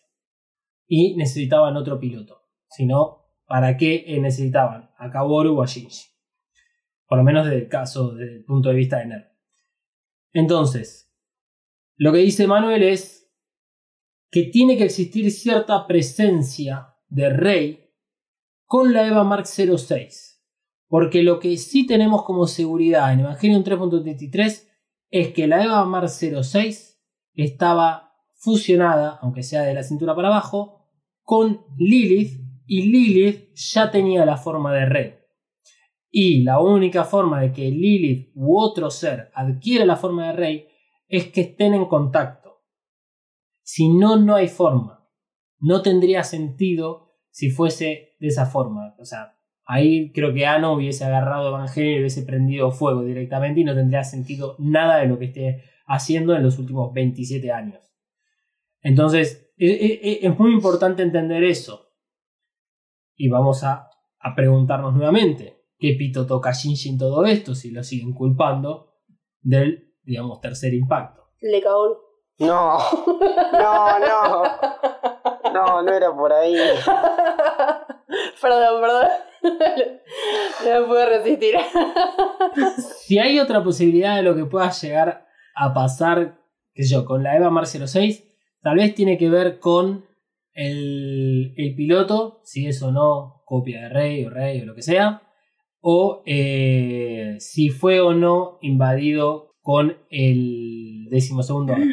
Y necesitaban otro piloto sino para qué necesitaban a Kaworu o a Shinji. Por lo menos desde el caso, desde el punto de vista de Ner. Entonces, lo que dice Manuel es que tiene que existir cierta presencia de Rey con la EVA Mark 06. Porque lo que sí tenemos como seguridad en Evangelion 3.33 es que la EVA Mark 06 estaba fusionada, aunque sea de la cintura para abajo, con Lilith y Lilith ya tenía la forma de rey. Y la única forma de que Lilith u otro ser adquiera la forma de rey es que estén en contacto. Si no, no hay forma. No tendría sentido si fuese de esa forma. O sea, ahí creo que Ano hubiese agarrado Evangelio y hubiese prendido fuego directamente y no tendría sentido nada de lo que esté haciendo en los últimos 27 años. Entonces, e- e- e- es muy importante entender eso. Y vamos a, a preguntarnos nuevamente, ¿qué pito toca Shinji en todo esto si lo siguen culpando del, digamos, tercer impacto? Le cagó. No, no, no. No, no era por ahí. perdón, perdón. No me pude resistir. Si hay otra posibilidad de lo que pueda llegar a pasar, qué sé yo, con la EVA Mar 06, tal vez tiene que ver con el, el piloto, si es o no copia de Rey o Rey o lo que sea, o eh, si fue o no invadido con el decimosegundo.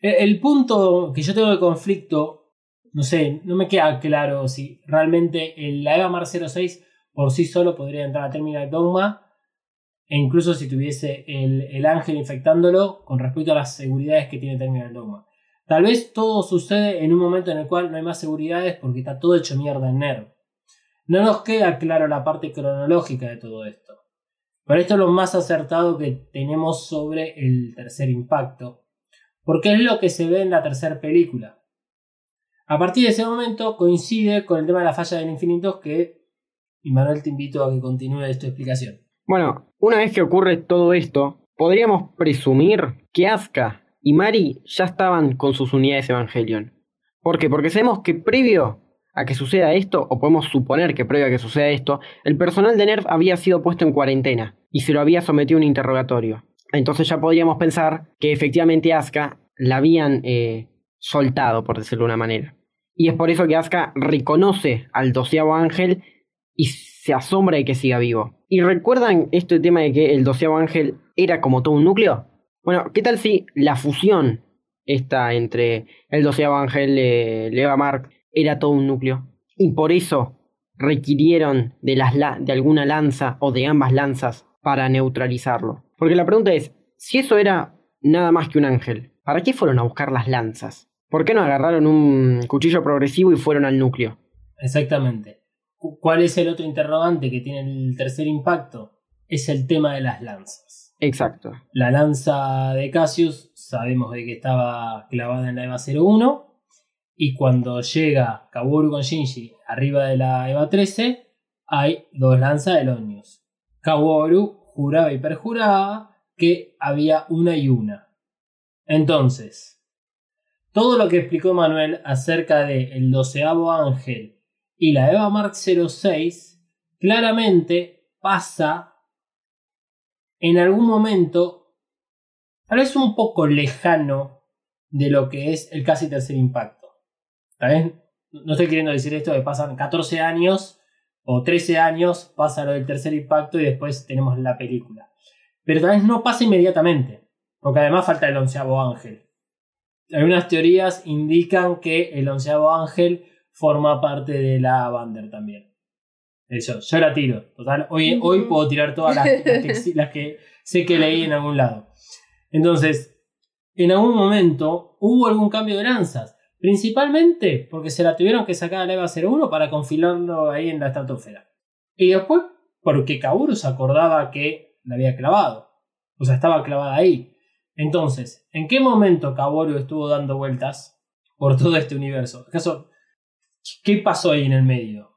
El, el punto que yo tengo de conflicto, no sé, no me queda claro si realmente el, la EVA Mar 06 por sí solo podría entrar a Terminal Dogma e incluso si tuviese el, el ángel infectándolo con respecto a las seguridades que tiene Terminal Dogma. Tal vez todo sucede en un momento en el cual no hay más seguridades porque está todo hecho mierda en NERV. No nos queda claro la parte cronológica de todo esto. Pero esto es lo más acertado que tenemos sobre el tercer impacto. Porque es lo que se ve en la tercera película. A partir de ese momento coincide con el tema de la falla del infinito que, y Manuel te invito a que continúe esta explicación. Bueno, una vez que ocurre todo esto, podríamos presumir que Asuka y Mari ya estaban con sus unidades Evangelion. ¿Por qué? Porque sabemos que previo a que suceda esto, o podemos suponer que previo a que suceda esto, el personal de NERV había sido puesto en cuarentena y se lo había sometido a un interrogatorio. Entonces ya podríamos pensar que efectivamente Asuka la habían eh, soltado, por decirlo de una manera. Y es por eso que Asuka reconoce al doceavo ángel y se asombra de que siga vivo. ¿Y recuerdan este tema de que el doceavo ángel era como todo un núcleo? Bueno, ¿qué tal si la fusión esta entre el doceavo ángel de Leva Mark era todo un núcleo? Y por eso requirieron de, las la- de alguna lanza o de ambas lanzas para neutralizarlo. Porque la pregunta es, si eso era nada más que un ángel, ¿para qué fueron a buscar las lanzas? ¿Por qué no agarraron un cuchillo progresivo y fueron al núcleo? Exactamente. Cu- ¿Cuál es el otro interrogante que tiene el tercer impacto? Es el tema de las lanzas. Exacto. La lanza de Cassius sabemos de que estaba clavada en la EVA 01 y cuando llega Kaworu con Shinji arriba de la EVA 13 hay dos lanzas de Lonius. Kaworu juraba y perjuraba que había una y una. Entonces, todo lo que explicó Manuel acerca de el doceavo ángel y la EVA Mark 06 claramente pasa en algún momento, tal vez un poco lejano de lo que es el casi tercer impacto. ¿Está bien? No estoy queriendo decir esto de pasan 14 años o 13 años, pasa lo del tercer impacto y después tenemos la película. Pero tal vez no pasa inmediatamente, porque además falta el onceavo ángel. Algunas teorías indican que el onceavo ángel forma parte de la Bander también. Eso, yo la tiro. Total, hoy, hoy puedo tirar todas las, las que, exi- las que sé que leí en algún lado. Entonces, en algún momento hubo algún cambio de lanzas. Principalmente porque se la tuvieron que sacar a la EVA 01 para confilarlo ahí en la estratosfera. Y después porque Kaoru se acordaba que la había clavado. O sea, estaba clavada ahí. Entonces, ¿en qué momento Kaoru estuvo dando vueltas por todo este universo? ¿Acaso qué pasó ahí en el medio?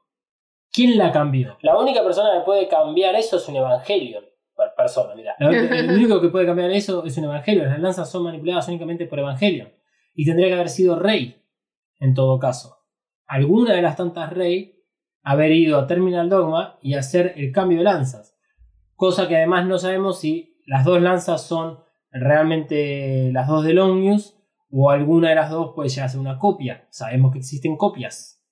¿Quién la cambió? La única persona que puede cambiar eso es un Evangelion. Bueno, persona, mira. El único que puede cambiar eso es un Evangelion. Las lanzas son manipuladas únicamente por Evangelion. Y tendría que haber sido Rey, en todo caso. Alguna de las tantas Rey haber ido a Terminal Dogma y hacer el cambio de lanzas. Cosa que además no sabemos si las dos lanzas son realmente las dos de Longius o alguna de las dos puede llegar a ser una copia. Sabemos que existen copias.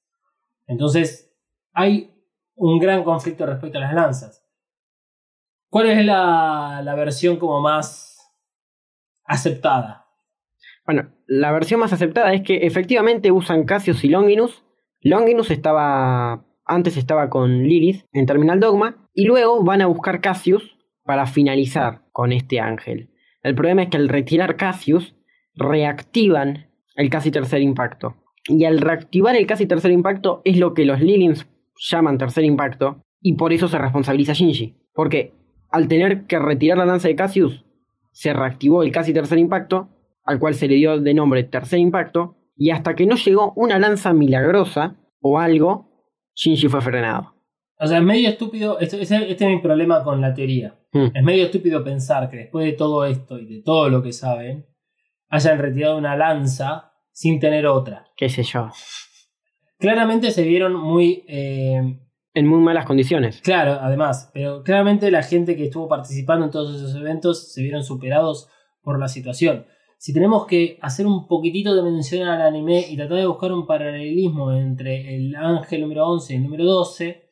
Entonces, hay un gran conflicto respecto a las lanzas. ¿Cuál es la, la versión como más aceptada? Bueno, la versión más aceptada es que efectivamente usan Cassius y Longinus Longinus estaba. Antes estaba con Lilith en Terminal Dogma. Y luego van a buscar Cassius para finalizar con este ángel. El problema es que al retirar Cassius, reactivan el casi tercer impacto. Y al reactivar el casi tercer impacto es lo que los Lilins llaman tercer impacto. Y por eso se responsabiliza Shinji. Porque al tener que retirar la lanza de Cassius, se reactivó el casi tercer impacto, al cual se le dio de nombre tercer impacto, y hasta que no llegó una lanza milagrosa o algo, Shinji fue frenado. O sea, es medio estúpido. Este, este- este es mi problema con la teoría. Hmm. Es medio estúpido pensar que después de todo esto y de todo lo que saben, hayan retirado una lanza sin tener otra. Qué sé yo. Claramente se vieron muy. eh, En muy malas condiciones. claro, además, pero claramente la gente que estuvo participando en todos esos eventos se vieron superados por la situación. Si tenemos que hacer un poquitito de mención al anime y tratar de buscar un paralelismo entre el ángel número 11 y el número 12,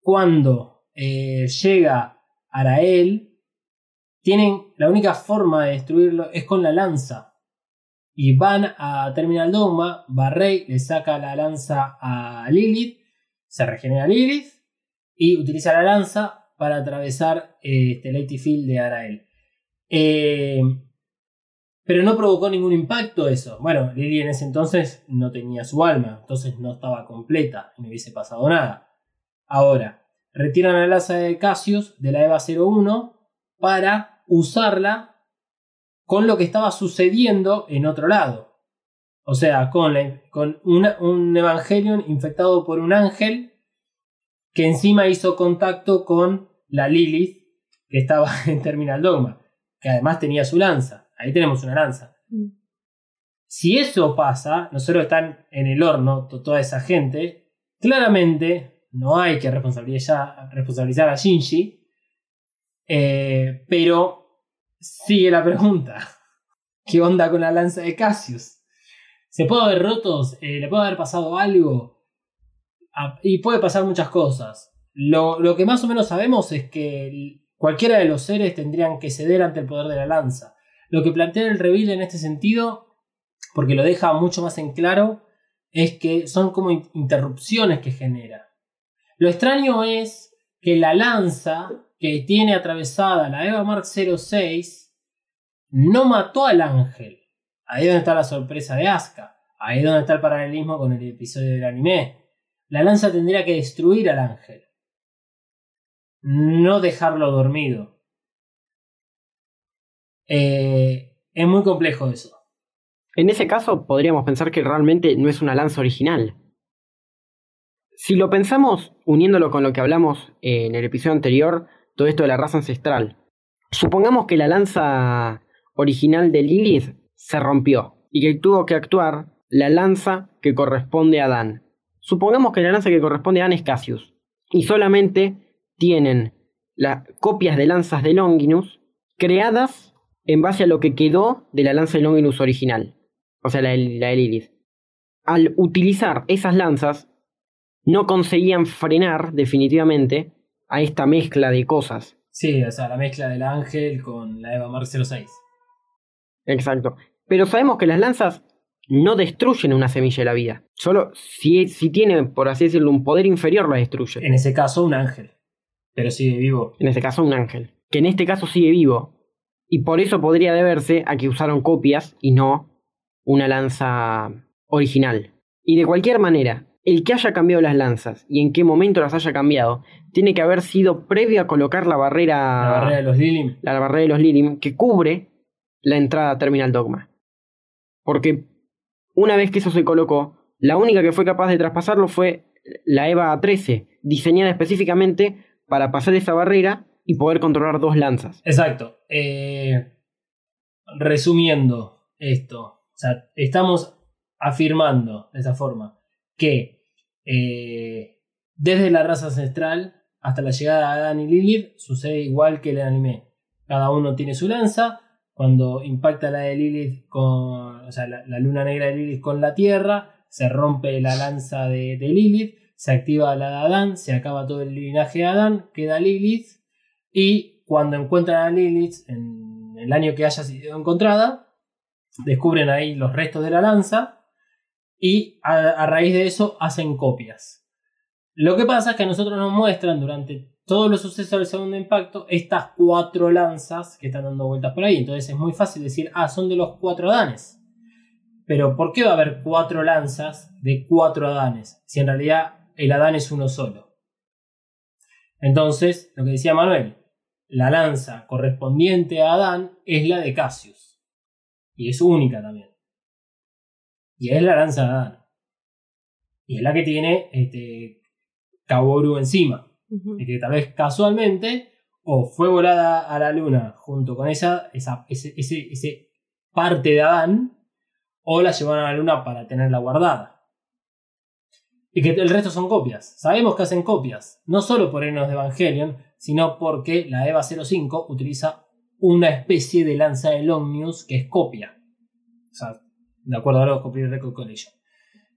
cuando eh, llega Arael, tienen la única forma de destruirlo es con la lanza. Y van a Terminal Dogma, Barrey le saca la lanza a Lilith, se regenera Lilith y utiliza la lanza para atravesar eh, este Field de Arael. Eh, pero no provocó ningún impacto eso. Bueno, Lily en ese entonces no tenía su alma, entonces no estaba completa y no hubiese pasado nada. Ahora, retiran la lanza de Cassius de la EVA 01 para usarla con lo que estaba sucediendo en otro lado. O sea, con, la- con una- un Evangelion infectado por un ángel que encima hizo contacto con la Lilith que estaba en Terminal Dogma, que además tenía su lanza. Ahí tenemos una lanza. Mm. Si eso pasa, nosotros están en el horno to- toda esa gente, claramente no hay que responsabilizar, responsabilizar a Shinji, eh, pero sigue la pregunta. ¿Qué onda con la lanza de Cassius? ¿Se puede haber rotos? Eh, ¿Le puede haber pasado algo? Ah, y puede pasar muchas cosas. Lo, lo que más o menos sabemos es que cualquiera de los seres tendrían que ceder ante el poder de la lanza. Lo que plantea el reveal en este sentido, porque lo deja mucho más en claro, es que son como in- interrupciones que genera. Lo extraño es que la lanza que tiene atravesada la Eva Mark 06 no mató al ángel. Ahí es donde está la sorpresa de Asuka. Ahí es donde está el paralelismo con el episodio del anime. La lanza tendría que destruir al ángel. No dejarlo dormido. Eh, es muy complejo eso. En ese caso, podríamos pensar que realmente no es una lanza original. Si lo pensamos uniéndolo con lo que hablamos en el episodio anterior, todo esto de la raza ancestral, supongamos que la lanza original de Lilith se rompió y que tuvo que actuar la lanza que corresponde a Dan. Supongamos que la lanza que corresponde a Dan es Cassius y solamente tienen las copias de lanzas de Longinus creadas en base a lo que quedó de la lanza de Longinus original, o sea, la de, la de Lilith. Al utilizar esas lanzas, no conseguían frenar definitivamente a esta mezcla de cosas. Sí, o sea, la mezcla del ángel con la Eva Mark 06. Exacto. Pero sabemos que las lanzas no destruyen una semilla de la vida. Solo si, si tiene, por así decirlo, un poder inferior la destruye. En ese caso, un ángel. Pero sigue vivo. En este caso, un ángel. Que en este caso sigue vivo. Y por eso podría deberse a que usaron copias y no una lanza original. Y de cualquier manera, el que haya cambiado las lanzas y en qué momento las haya cambiado, tiene que haber sido previo a colocar la barrera, La barrera de los Lilim. la barrera de los Lilim que cubre la entrada a Terminal Dogma. Porque una vez que eso se colocó, la única que fue capaz de traspasarlo fue la EVA 13, diseñada específicamente para pasar esa barrera y poder controlar dos lanzas. Exacto. Eh, resumiendo esto. O sea, estamos afirmando de esa forma que eh, desde la raza ancestral hasta la llegada de Adán y Lilith sucede igual que el anime. Cada uno tiene su lanza. Cuando impacta la de Lilith con. O sea, la, luna negra de Lilith con la tierra, se rompe la lanza de, de Lilith, se activa la de Adán, se acaba todo el linaje de Adán, queda Lilith. Y cuando encuentran a Lilith en el año que haya sido encontrada, descubren ahí los restos de la lanza y a, raíz de eso hacen copias. Lo que pasa es que a nosotros nos muestran durante todos los sucesos del segundo impacto estas cuatro lanzas que están dando vueltas por ahí. Entonces es muy fácil decir, ah, son de los cuatro Adanes. Pero ¿por qué va a haber cuatro lanzas de cuatro Adanes? Si en realidad el Adán es uno solo. Entonces, lo que decía Manuel, la lanza correspondiente a Adán es la de Cassius. Y es única también. Y es la lanza de Adán. Y es la que tiene este, Kaworu encima. Y que tal vez casualmente o fue volada a la luna junto con esa, esa ese, ese- ese parte de Adán, o la llevaron a la luna para tenerla guardada. Y que el resto son copias. Sabemos que hacen copias, no solo por Enos de Evangelion, sino porque la EVA 05 utiliza una especie de lanza de Omnius que es copia. O sea, de acuerdo a los Copy Record Collection.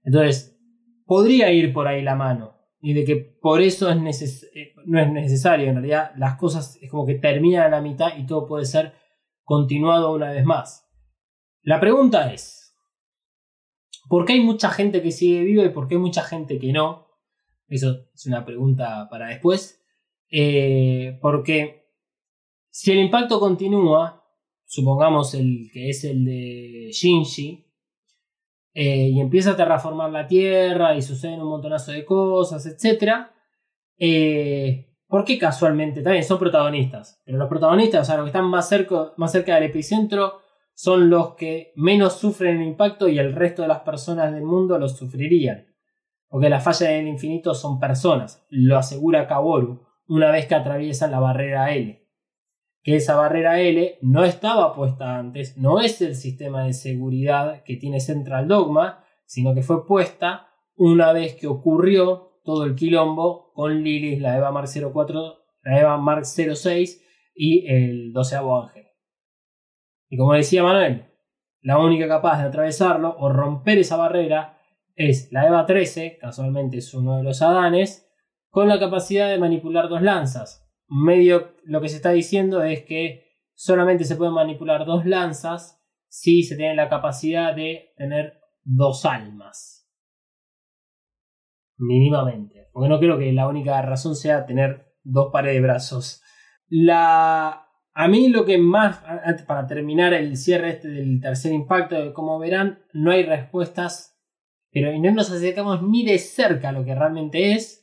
Entonces, podría ir por ahí la mano. Y de que por eso es neces- eh, no es necesario. En realidad, las cosas es como que terminan a la mitad y todo puede ser continuado una vez más. La pregunta es: ¿por qué hay mucha gente que sigue viva y por qué hay mucha gente que no? Eso es una pregunta para después. Eh, porque si el impacto continúa, supongamos el que es el de Shinji, eh, y empieza a terraformar la Tierra y suceden un montonazo de cosas, etc. Eh, ¿Por qué casualmente? También son protagonistas, pero los protagonistas, o sea, los que están más cerca, más cerca del epicentro, son los que menos sufren el impacto y el resto de las personas del mundo lo sufrirían. Porque las fallas del infinito son personas, lo asegura Kaworu una vez que atraviesan la barrera L. Que esa barrera L no estaba puesta antes, no es el sistema de seguridad que tiene Central Dogma, sino que fue puesta una vez que ocurrió todo el quilombo con Lilith, la Eva Mark 04, la Eva Mark 06 y el 12 Ángel. Y como decía Manuel, la única capaz de atravesarlo o romper esa barrera es la EVA 13, casualmente es uno de los Adanes, con la capacidad de manipular dos lanzas. Medio lo que se está diciendo es que solamente se pueden manipular dos lanzas si se tiene la capacidad de tener dos almas. Mínimamente. Porque no creo que la única razón sea tener dos pares de brazos. La. A mí lo que más. Para terminar el cierre este del tercer impacto, como verán, no hay respuestas. Pero no nos acercamos ni de cerca a lo que realmente es.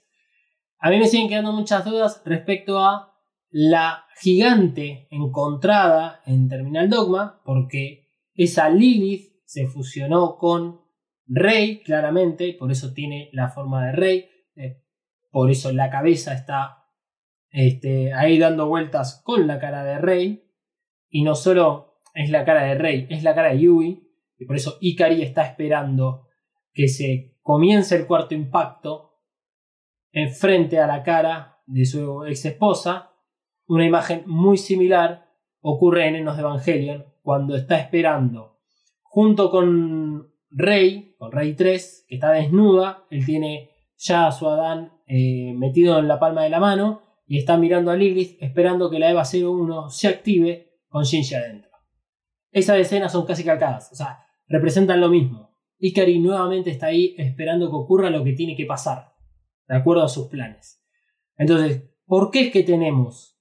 A mí me siguen quedando muchas dudas respecto a la gigante encontrada en Terminal Dogma, porque esa Lilith se fusionó con Rey, claramente, por eso tiene la forma de Rey, eh, por eso la cabeza está este, ahí dando vueltas con la cara de Rey, y no solo es la cara de Rey, es la cara de Yui, y por eso Ikari está esperando que se comience el cuarto impacto en frente a la cara de su ex esposa. Una imagen muy similar ocurre en Enos de Evangelion cuando está esperando junto con Rey, con Rey 3, que está desnuda. Él tiene ya a su Adán eh, metido en la palma de la mano y está mirando a Lilith esperando que la EVA 01 se active con Shinji adentro. Esas escenas son casi calcadas, o sea, representan lo mismo. Ikari nuevamente está ahí esperando que ocurra lo que tiene que pasar, de acuerdo a sus planes. Entonces, ¿por qué es que tenemos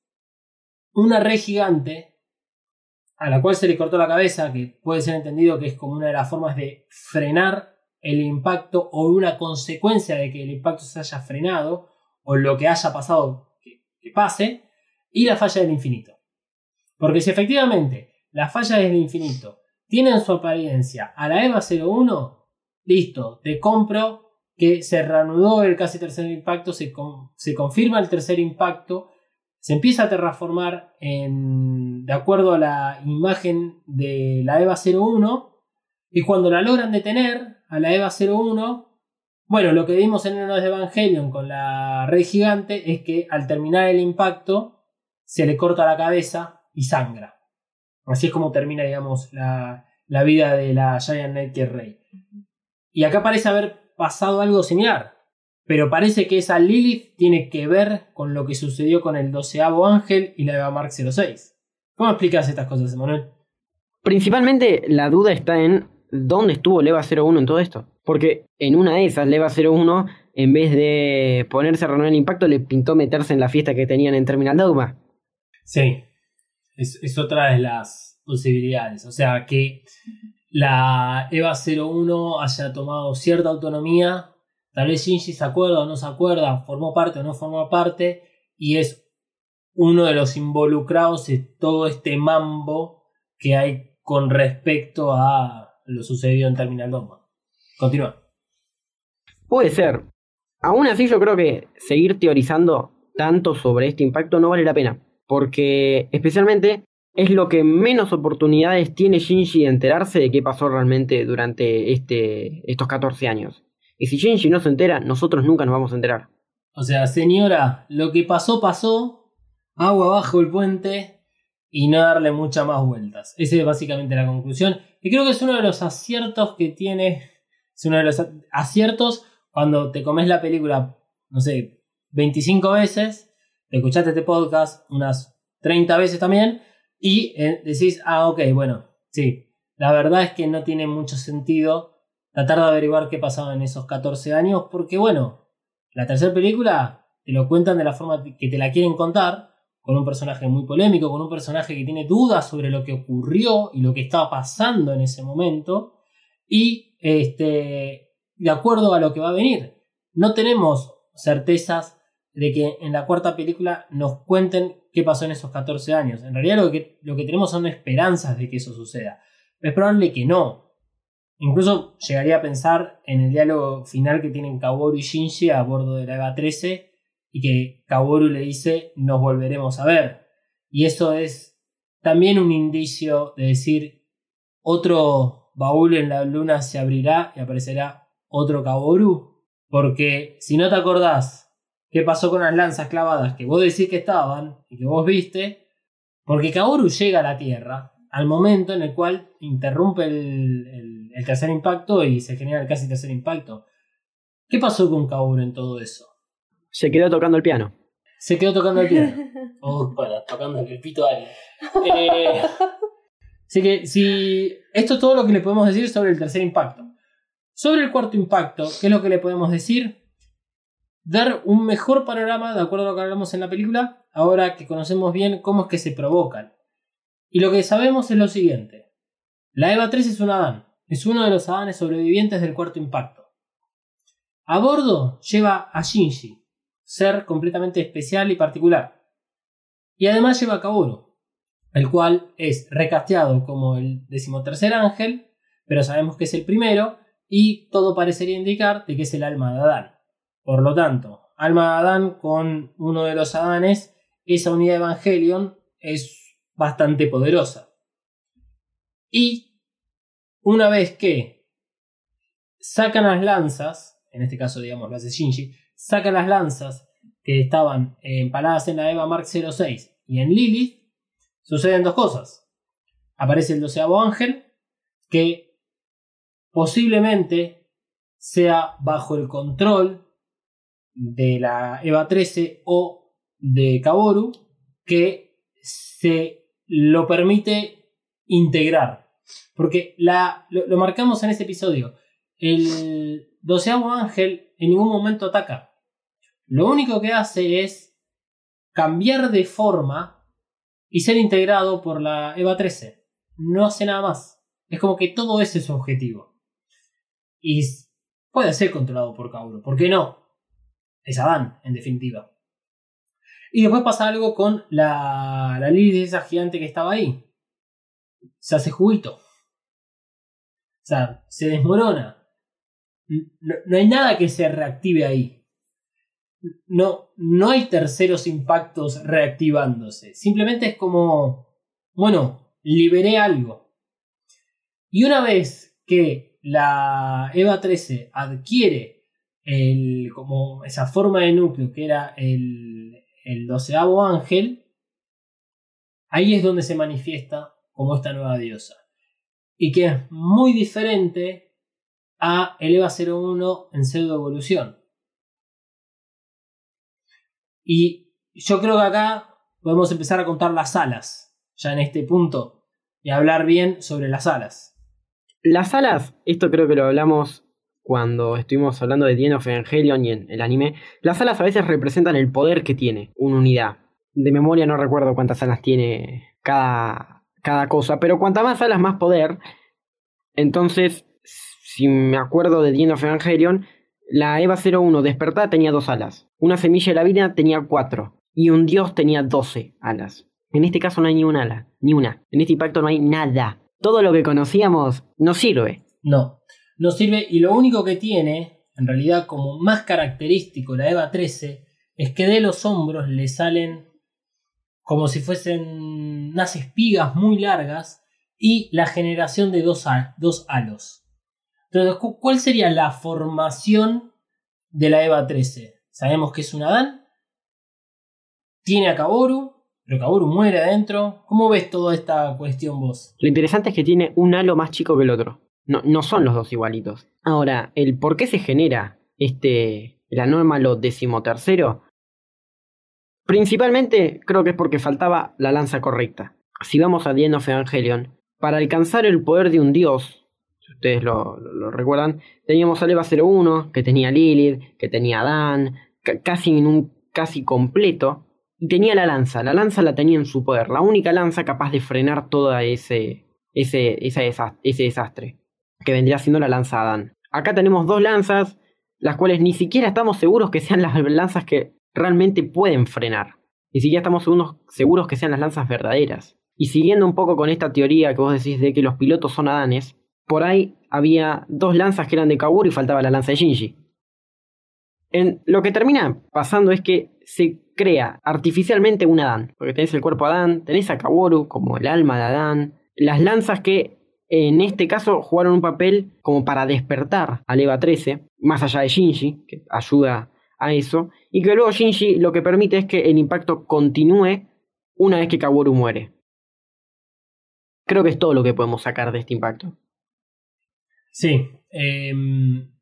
una red gigante a la cual se le cortó la cabeza, que puede ser entendido que es como una de las formas de frenar el impacto o una consecuencia de que el impacto se haya frenado o lo que haya pasado que, que pase, y la falla del infinito? Porque si efectivamente las fallas del infinito tienen su apariencia a la EVA 01, listo, te compro que se reanudó el casi tercer impacto, se, se confirma el tercer impacto, se empieza a terraformar en, de acuerdo a la imagen de la EVA 01, y cuando la logran detener a la EVA 01, bueno, lo que vimos en Enos de Evangelion con la red gigante es que al terminar el impacto se le corta la cabeza y sangra. Así es como termina, digamos, la, la vida de la Giant Netgear Rey. Y acá parece haber pasado algo similar. Pero parece que esa Lilith tiene que ver con lo que sucedió con el doceavo ángel y la Eva Mark 06. ¿Cómo explicas estas cosas, Emanuel? Principalmente la duda está en dónde estuvo Leva 01 en todo esto. Porque en una de esas, Leva 01, en vez de ponerse a renovar el impacto, le pintó meterse en la fiesta que tenían en Terminal Dogma. Sí, es, es otra de las posibilidades. O sea, que la EVA 01 haya tomado cierta autonomía, tal vez Shinji se acuerda o no se acuerda, formó parte o no formó parte, y es uno de los involucrados en todo este mambo que hay con respecto a lo sucedido en Terminal Dogma. Continúa. Puede ser. Aún así yo creo que seguir teorizando tanto sobre este impacto no vale la pena. Porque especialmente es lo que menos oportunidades tiene Shinji de enterarse de qué pasó realmente durante este, estos 14 años. Y si Shinji no se entera, nosotros nunca nos vamos a enterar. O sea, señora, lo que pasó, pasó, agua bajo el puente y no darle muchas más vueltas. Esa es básicamente la conclusión. Y creo que es uno de los aciertos que tiene, es uno de los aciertos cuando te comes la película, no sé, 25 veces, te escuchaste este podcast unas 30 veces también, y eh, decís, ah, ok, bueno, sí, la verdad es que no tiene mucho sentido tratar de averiguar qué pasaba en esos 14 años, porque bueno, la tercera película te lo cuentan de la forma que te la quieren contar, con un personaje muy polémico, con un personaje que tiene dudas sobre lo que ocurrió y lo que estaba pasando en ese momento, y este, de acuerdo a lo que va a venir. No tenemos certezas de que en la cuarta película nos cuenten qué pasó en esos 14 años. En realidad lo que, lo que tenemos son esperanzas de que eso suceda. Es probable que no. Incluso llegaría a pensar en el diálogo final que tienen Kaworu y Shinji a bordo de la EVA 13 y que Kaworu le dice nos volveremos a ver. Y eso es también un indicio de decir otro baúl en la luna se abrirá y aparecerá otro Kaworu. Porque si no te acordás qué pasó con las lanzas clavadas que vos decís que estaban y que vos viste, porque Kaoru llega a la Tierra al momento en el cual interrumpe el, el, tercer impacto y se genera el casi tercer impacto. ¿Qué pasó con Kaoru en todo eso? Se quedó tocando el piano. Se quedó tocando el piano. Oh, bueno, tocando el pito a alguien. Eh, así que si esto es todo lo que le podemos decir sobre el tercer impacto. Sobre el cuarto impacto, ¿qué es lo que le podemos decir? Dar un mejor panorama, de acuerdo a lo que hablamos en la película, ahora que conocemos bien cómo es que se provocan. Y lo que sabemos es lo siguiente. La EVA 3 es un Adán, es uno de los Adanes sobrevivientes del cuarto impacto. A bordo lleva a Shinji, ser completamente especial y particular. Y además lleva a Kaoru, el cual es recasteado como el decimotercer ángel, pero sabemos que es el primero, y todo parecería indicar de que es el alma de Adán. Por lo tanto, alma de Adán con uno de los Adanes, esa unidad Evangelion es bastante poderosa. Y una vez que sacan las lanzas, en este caso digamos lo hace Shinji, sacan las lanzas que estaban empaladas en la Eva Mark 06 y en Lilith, suceden dos cosas. Aparece el doceavo ángel, que posiblemente sea bajo el control de la EVA 13 o de Kaboru que se lo permite integrar. Porque la, lo, marcamos en este episodio. El doceavo ángel en ningún momento ataca. Lo único que hace es cambiar de forma y ser integrado por la EVA 13. No hace nada más. Es como que todo ese es su objetivo. Y puede ser controlado por Kaoru. ¿Por qué no? Es Adán, en definitiva. Y después pasa algo con la, la de esa gigante que estaba ahí. Se hace juguito. O sea, se desmorona. No, no, hay nada que se reactive ahí. No, no hay terceros impactos reactivándose. Simplemente es como, bueno, liberé algo. Y una vez que la EVA 13 adquiere el, como esa forma de núcleo que era el, el doceavo ángel, ahí es donde se manifiesta como esta nueva diosa. Y que es muy diferente a el EVA 01 en pseudo evolución. Y yo creo que acá podemos empezar a contar las alas, ya en este punto, y hablar bien sobre las alas. Las alas, esto creo que lo hablamos cuando estuvimos hablando de The End of Evangelion y en el anime, las alas a veces representan el poder que tiene una unidad. De memoria no recuerdo cuántas alas tiene cada, cada cosa, pero cuanta más alas, más poder. Entonces, si me acuerdo de The End of Evangelion, la EVA 01 despertada tenía dos alas. Una semilla de la vida tenía cuatro. Y un dios tenía doce alas. En este caso no hay ni un ala, ni una. En este impacto no hay nada. Todo lo que conocíamos no sirve. No, no sirve y lo único que tiene, en realidad como más característico la EVA 13, es que de los hombros le salen como si fuesen unas espigas muy largas y la generación de dos, dos halos. Entonces, cu- ¿cuál sería la formación de la EVA 13? Sabemos que es un Adán, tiene a Kaboru, pero Kaboru muere adentro. ¿Cómo ves toda esta cuestión vos? Lo interesante es que tiene un halo más chico que el otro. No, no son los dos igualitos. Ahora, el por qué se genera este. el anómalo decimotercero. Principalmente creo que es porque faltaba la lanza correcta. Si vamos a The of Evangelion, para alcanzar el poder de un dios, si ustedes lo, recuerdan, teníamos a Eva 01, que tenía Lilith, que tenía Dan, ca- casi casi completo, y tenía la lanza. La lanza la tenía en su poder, la única lanza capaz de frenar todo ese, ese, ese desastre, que vendría siendo la lanza Adán. Acá tenemos dos lanzas, las cuales ni siquiera estamos seguros que sean las lanzas que realmente pueden frenar. Ni siquiera estamos seguros, que sean las lanzas verdaderas. Y siguiendo un poco con esta teoría que vos decís de que los pilotos son Adanes, por ahí había dos lanzas que eran de Kaworu y faltaba la lanza de Shinji. En, lo que termina pasando es que se crea artificialmente un Adán, porque tenés el cuerpo Adán, tenés a Kaworu como el alma de Adán, las lanzas que en este caso jugaron un papel como para despertar al EVA 13, más allá de Shinji, que ayuda a eso, y que luego Shinji lo que permite es que el impacto continúe una vez que Kaworu muere. Creo que es todo lo que podemos sacar de este impacto. Sí, em,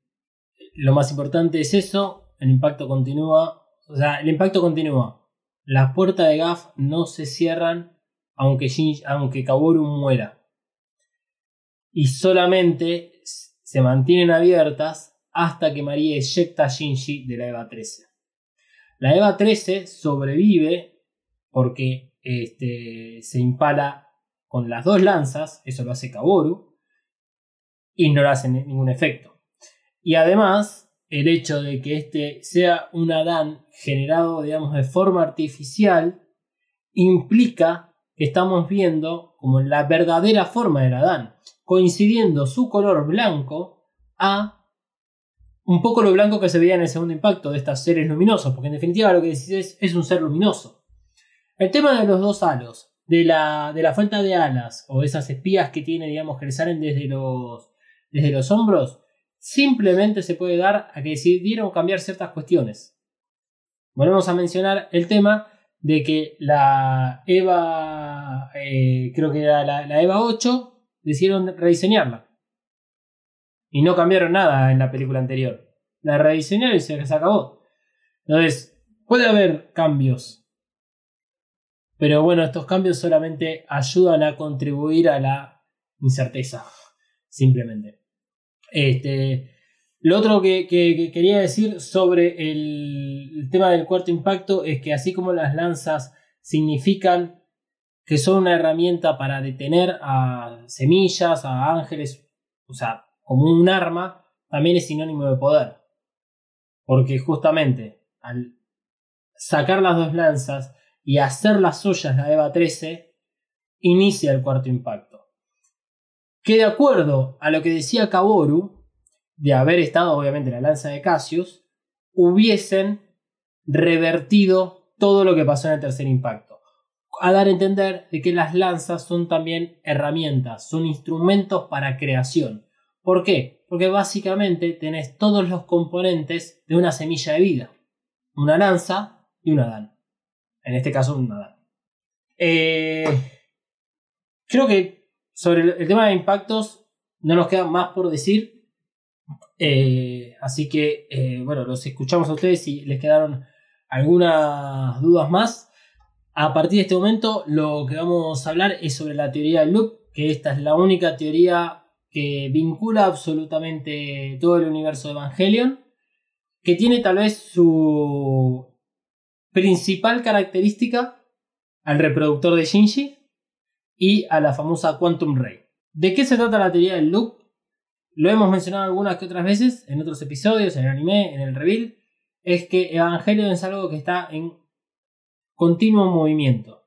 lo más importante es eso, el impacto continúa, o sea, el impacto continúa. Las puertas de Gaff no se cierran aunque, Shinji- aunque Kaworu muera. Y solamente se mantienen abiertas hasta que Marie eyecta a Shinji de la EVA 13. La EVA 13 sobrevive porque este, se impala con las dos lanzas, eso lo hace Kaworu, y no le hace ni- ningún efecto. Y además, el hecho de que este sea un Adán generado, digamos, de forma artificial, implica que estamos viendo como la verdadera forma del Adán, coincidiendo su color blanco a un poco lo blanco que se veía en el segundo impacto de estos seres luminosos, porque en definitiva lo que decís es, un ser luminoso. El tema de los dos halos, de la, de la falta de alas o esas espías que tiene, digamos, que le salen desde los, desde los hombros, simplemente se puede dar a que decidieron cambiar ciertas cuestiones. Volvemos a mencionar el tema de que la EVA, eh, creo que era la, la EVA 8, decidieron rediseñarla. Y no cambiaron nada en la película anterior. La rediseñaron y se, se acabó. Entonces, puede haber cambios. Pero bueno, estos cambios solamente ayudan a contribuir a la incerteza. Simplemente. Este, lo otro que, que- que quería decir sobre el tema del cuarto impacto es que así como las lanzas significan que son una herramienta para detener a semillas, a ángeles, o sea, como un arma, también es sinónimo de poder. Porque justamente al sacar las dos lanzas y hacer las ollas la EVA 13, inicia el cuarto impacto. Que de acuerdo a lo que decía Kaboru, de haber estado obviamente la lanza de Cassius, hubiesen revertido todo lo que pasó en el tercer impacto. A dar a entender de que las lanzas son también herramientas, son instrumentos para creación. ¿Por qué? Porque básicamente tenés todos los componentes de una semilla de vida. Una lanza y un Adán. En este caso, un Adán. Eh, creo que sobre el, tema de impactos no nos queda más por decir. Eh, así que, eh, bueno, los escuchamos a ustedes si les quedaron algunas dudas más. A partir de este momento, lo que vamos a hablar es sobre la teoría del loop, que esta es la única teoría que vincula absolutamente todo el universo de Evangelion, que tiene tal vez su principal característica al reproductor de Shinji y a la famosa Quantum Ray. ¿De qué se trata la teoría del loop? Lo hemos mencionado algunas que otras veces en otros episodios, en el anime, en el reveal. Es que Evangelion es algo que está en continuo movimiento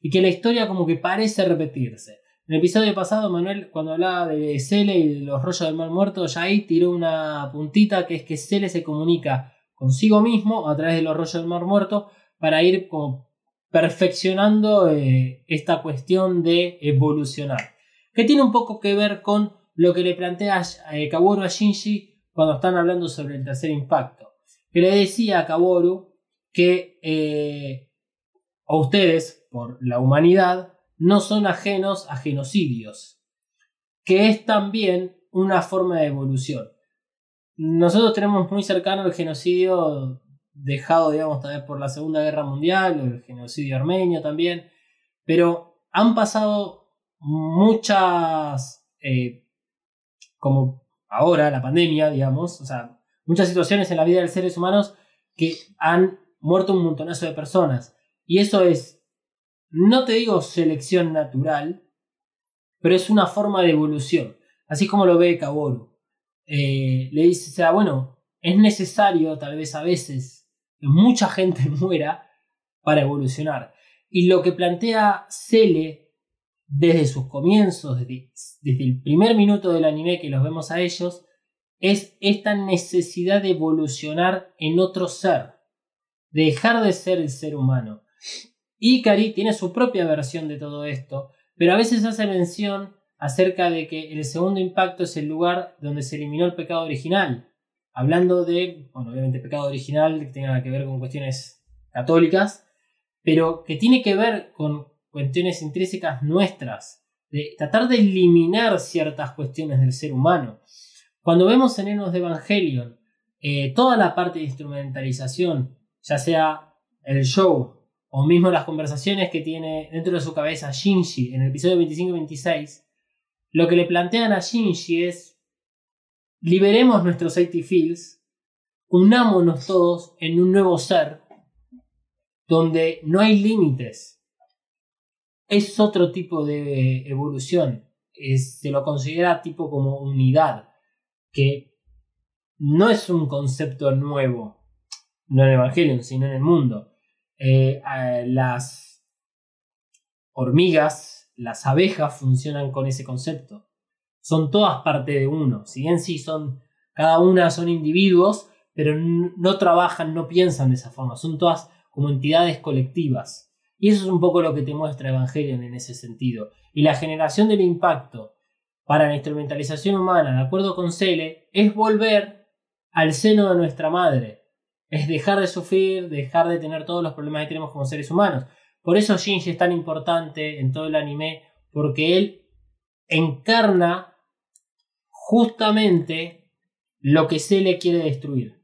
y que la historia como que parece repetirse. En el episodio pasado, Manuel, cuando hablaba de Cele y de los rollos del mal muerto, ya ahí tiró una puntita que es que Cele se comunica consigo mismo a través de los rollos del mar muerto para ir como perfeccionando eh, esta cuestión de evolucionar. Que tiene un poco que ver con lo que le plantea eh, Kaworu a Shinji cuando están hablando sobre el tercer impacto. Que le decía a Kaworu que eh, a ustedes, por la humanidad, no son ajenos a genocidios, que es también una forma de evolución. Nosotros tenemos muy cercano el genocidio dejado, digamos, por la Segunda Guerra Mundial, o el genocidio armenio también, pero han pasado muchas, eh, como ahora, la pandemia, digamos, o sea, muchas situaciones en la vida de los seres humanos que han muerto un montonazo de personas. Y eso es no te digo selección natural, pero es una forma de evolución, así como lo ve Kaboru. Eh, le dice, o sea, bueno, es necesario tal vez a veces que mucha gente muera para evolucionar. Y lo que plantea Cele desde sus comienzos, desde, desde el primer minuto del anime que los vemos a ellos, es esta necesidad de evolucionar en otro ser, de dejar de ser el ser humano. Ikari tiene su propia versión de todo esto, pero a veces hace mención acerca de que el segundo impacto es el lugar donde se eliminó el pecado original, hablando de, bueno, obviamente pecado original que tenga que ver con cuestiones católicas, pero que tiene que ver con cuestiones intrínsecas nuestras, de tratar de eliminar ciertas cuestiones del ser humano. Cuando vemos en Enos de Evangelion eh, toda la parte de instrumentalización, ya sea el show, o mismo las conversaciones que tiene dentro de su cabeza Shinji en el episodio 25 y 26, lo que le plantean a Shinji es liberemos nuestros 80 Fields, unámonos todos en un nuevo ser donde no hay límites. Es otro tipo de evolución. se lo considera tipo como unidad, que no es un concepto nuevo, no en Evangelion, sino en el mundo eh, las hormigas, las abejas funcionan con ese concepto. Son todas parte de uno. Si bien sí son, cada una son individuos, pero no trabajan, no piensan de esa forma. Son todas como entidades colectivas. Y eso es un poco lo que te muestra Evangelion en ese sentido. Y la generación del impacto para la instrumentalización humana, de acuerdo con Cele, es volver al seno de nuestra madre es dejar de sufrir, dejar de tener todos los problemas que tenemos como seres humanos. Por eso Shinji es tan importante en todo el anime, porque él encarna justamente lo que se le quiere destruir.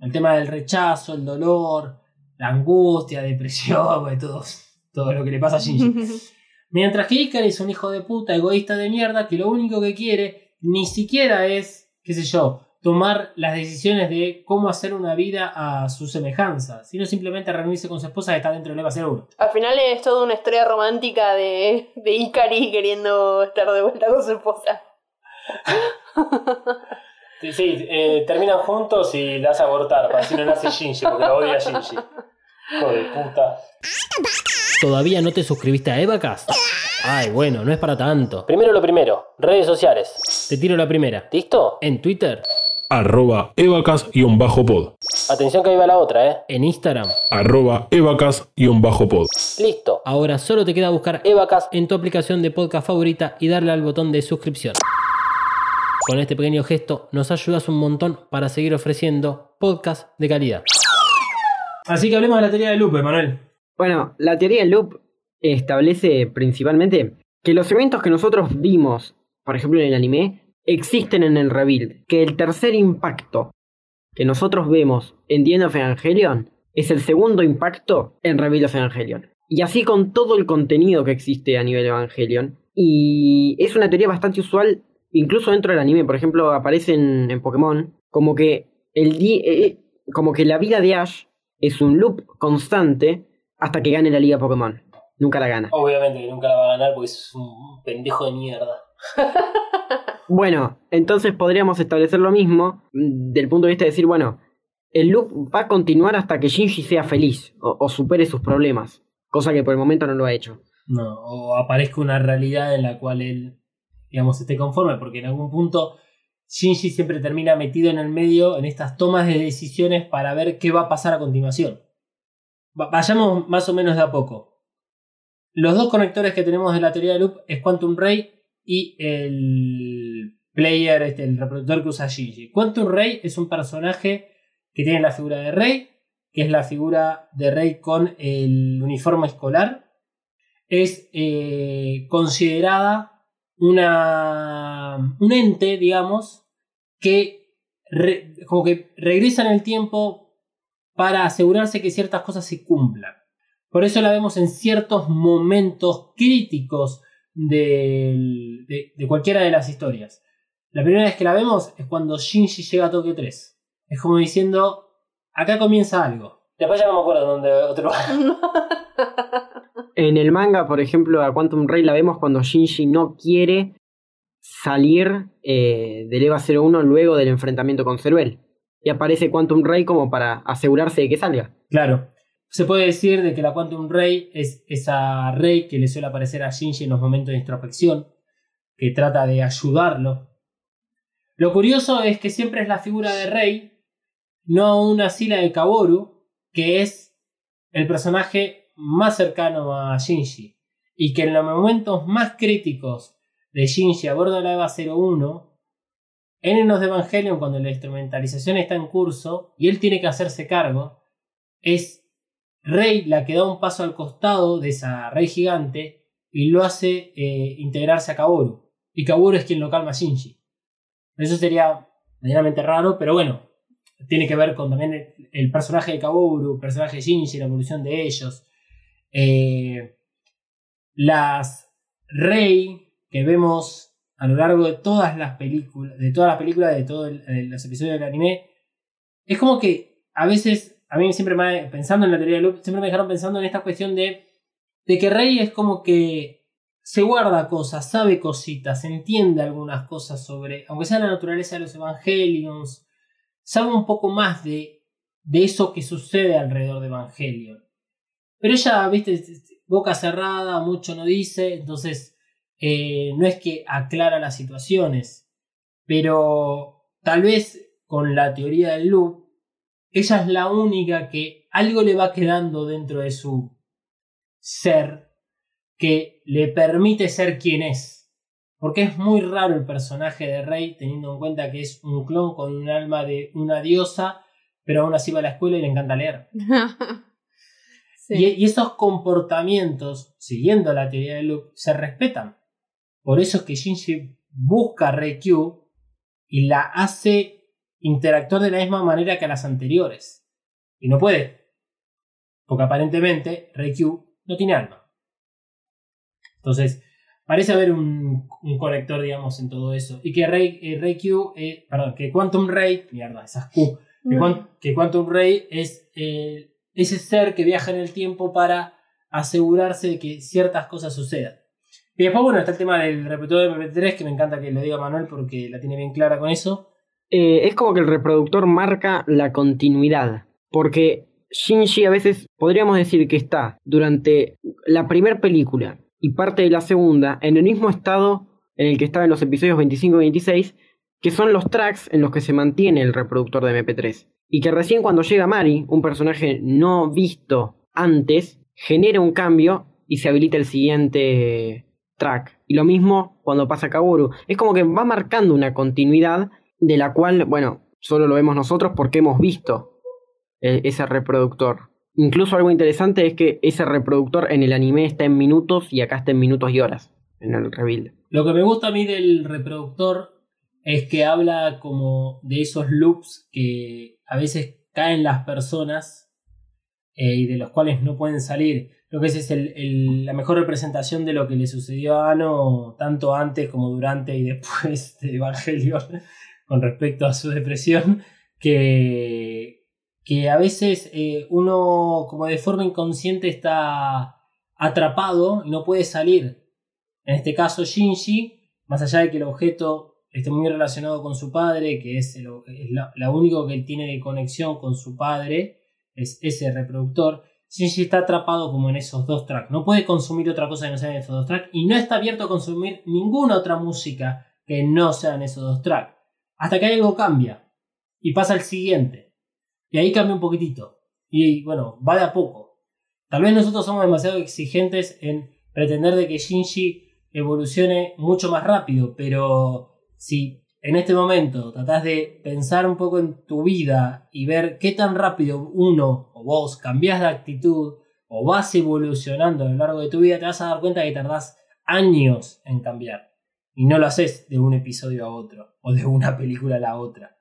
El tema del rechazo, el dolor, la angustia, depresión, todo, todo lo que le pasa a Shinji. Mientras que Ikari es un hijo de puta, egoísta de mierda, que lo único que quiere ni siquiera es, qué sé yo, tomar las decisiones de cómo hacer una vida a su semejanza, sino simplemente reunirse con su esposa que está dentro del EVA 01. Al final es toda una estrella romántica de, de Ikari queriendo estar de vuelta con su esposa. Sí, sí eh, terminan juntos y la hace abortar, para si no nace Shinji, porque lo odia Shinji. Hijo de puta. ¿Todavía no te suscribiste a Evacast? Ay, bueno, no es para tanto. Primero lo primero, redes sociales. Te tiro la primera. ¿Listo? En Twitter, arroba evacas-pod. Atención que ahí va la otra, ¿eh? en Instagram. Arroba evacas-pod. Listo. Ahora solo te queda buscar Evacas. en tu aplicación de podcast favorita y darle al botón de suscripción. Con este pequeño gesto nos ayudas un montón para seguir ofreciendo podcast de calidad. Así que hablemos de la teoría del loop, Manuel. Bueno, la teoría del loop establece principalmente que los eventos que nosotros vimos, por ejemplo en el anime, existen en el rebuild, que el tercer impacto que nosotros vemos en The End of Evangelion es el segundo impacto en Rebuild of Evangelion. Y así con todo el contenido que existe a nivel Evangelion. Y es una teoría bastante usual incluso dentro del anime, por ejemplo, aparece en, Pokémon, como que el di- eh, como que la vida de Ash es un loop constante hasta que gane la liga Pokémon. Nunca la gana. Obviamente que nunca la va a ganar porque es un pendejo de mierda. Bueno, entonces podríamos establecer lo mismo mm, del punto de vista de decir, bueno, el loop va a continuar hasta que Shinji sea feliz o, supere sus problemas, cosa que por el momento no lo ha hecho. No, o aparezca una realidad en la cual él, digamos, esté conforme, porque en algún punto Shinji siempre termina metido en el medio en estas tomas de decisiones para ver qué va a pasar a continuación. Va- vayamos más o menos de a poco. Los dos conectores que tenemos de la teoría de loop es Quantum Ray y el player, este, el reproductor que usa Shinji. Quantum Ray es un personaje que tiene la figura de Rey, que es la figura de Rey con el uniforme escolar es eh, considerada una, un ente, digamos, que como que regresa en el tiempo para asegurarse que ciertas cosas se cumplan. Por eso la vemos en ciertos momentos críticos del- de, de cualquiera de las historias. La primera vez que la vemos es cuando Shinji llega a Tokio 3. Es como diciendo, acá comienza algo. Después ya no me acuerdo dónde otro En el manga, por ejemplo, a Quantum Ray la vemos cuando Shinji no quiere salir eh, del EVA 01 luego del enfrentamiento con Ceruel. Y aparece Quantum Ray como para asegurarse de que salga. Claro. Se puede decir de que la Quantum Ray es esa Ray que le suele aparecer a Shinji en los momentos de introspección, que trata de ayudarlo. Lo curioso es que siempre es la figura de Rey, no una sila de Kaworu, que es el personaje más cercano a Shinji. Y que en los momentos más críticos de Shinji a bordo de la EVA 01, en Enos de Evangelion, cuando la instrumentalización está en curso y él tiene que hacerse cargo, es Rey la que da un paso al costado de esa Rey gigante y lo hace eh, integrarse a Kaworu. Y Kaworu es quien lo calma a Shinji. Eso sería medianamente raro, pero bueno, tiene que ver con también el, personaje de Kaworu, el personaje de Shinji, la evolución de ellos. Eh, las Rey que vemos a lo largo de todas las películas, de todas las películas, de todos los episodios del anime, es como que a veces, a mí siempre me, pensando en la teoría de loop, siempre me dejaron pensando en esta cuestión de, de que Rey es como que se guarda cosas, sabe cositas, entiende algunas cosas sobre, aunque sea la naturaleza de los Evangelions, sabe un poco más de, de eso que sucede alrededor de Evangelion. Pero ella, viste, boca cerrada, mucho no dice, entonces eh, no es que aclara las situaciones, pero tal vez con la teoría del loop, ella es la única que algo le va quedando dentro de su ser que le permite ser quien es. Porque es muy raro el personaje de Rey, teniendo en cuenta que es un clon con un alma de una diosa, pero aún así va a la escuela y le encanta leer. Sí. Y, y esos comportamientos, siguiendo la teoría del loop, se respetan. Por eso es que Shinji busca a Reikyu y la hace interactuar de la misma manera que a las anteriores. Y no puede. Porque aparentemente Reikyu no tiene alma. Entonces, parece haber un, un conector, digamos, en todo eso. Y que Rei, eh, Reikyu, eh, perdón, que Quantum Ray, mierda, esas Q, que, que Quantum Ray es eh, ese ser que viaja en el tiempo para asegurarse de que ciertas cosas sucedan. Y después, bueno, está el tema del reproductor de MP3, que me encanta que lo diga Manuel porque la tiene bien clara con eso. Eh, es como que el reproductor marca la continuidad. Porque Shinji a veces podríamos decir que está durante la primera película y parte de la segunda en el mismo estado en el que estaba en los episodios 25 y 26, que son los tracks en los que se mantiene el reproductor de MP3. Y que recién cuando llega Mari, un personaje no visto antes, genera un cambio y se habilita el siguiente track. Y lo mismo cuando pasa Kaworu. Es como que va marcando una continuidad de la cual, bueno, solo lo vemos nosotros porque hemos visto eh, ese reproductor. Incluso algo interesante es que ese reproductor en el anime está en minutos y acá está en minutos y horas en el rebuild. Lo que me gusta a mí del reproductor es que habla como de esos loops que a veces caen las personas eh, y de los cuales no pueden salir. Creo que es el- el- la mejor representación de lo que le sucedió a Ano tanto antes como durante y después de Evangelion con respecto a su depresión, que, que a veces eh, uno como de forma inconsciente está atrapado y no puede salir. En este caso Shinji, más allá de que el objeto esté muy relacionado con su padre, que es, el- es la, único que él tiene de conexión con su padre, es ese reproductor, Shinji está atrapado como en esos dos tracks. No puede consumir otra cosa que no sea en esos dos tracks y no está abierto a consumir ninguna otra música que no sea en esos dos tracks. Hasta que algo cambia y pasa al siguiente. Y ahí cambia un poquitito. Y bueno, va de a poco. Tal vez nosotros somos demasiado exigentes en pretender de que Shinji evolucione mucho más rápido, pero si en este momento tratás de pensar un poco en tu vida y ver qué tan rápido uno o vos cambiás de actitud o vas evolucionando a lo largo de tu vida, te vas a dar cuenta que tardás años en cambiar. Y no lo haces de un episodio a otro o de una película a la otra.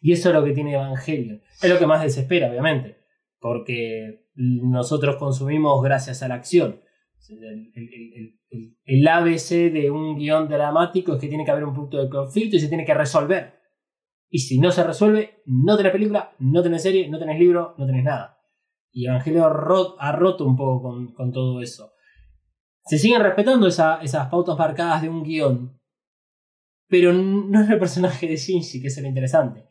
Y eso es lo que tiene Evangelion. Es lo que más desespera, obviamente, porque nosotros consumimos gracias a la acción. El, el- el- ABC de un guion dramático es que tiene que haber un punto de conflicto y se tiene que resolver. Y si no se resuelve, no tenés película, no tenés serie, no tenés libro, no tenés nada. Y Evangelio ha roto un poco con, todo eso. Se siguen respetando esa- esas pautas marcadas de un guion, pero no es el personaje de Shinji, que es lo interesante.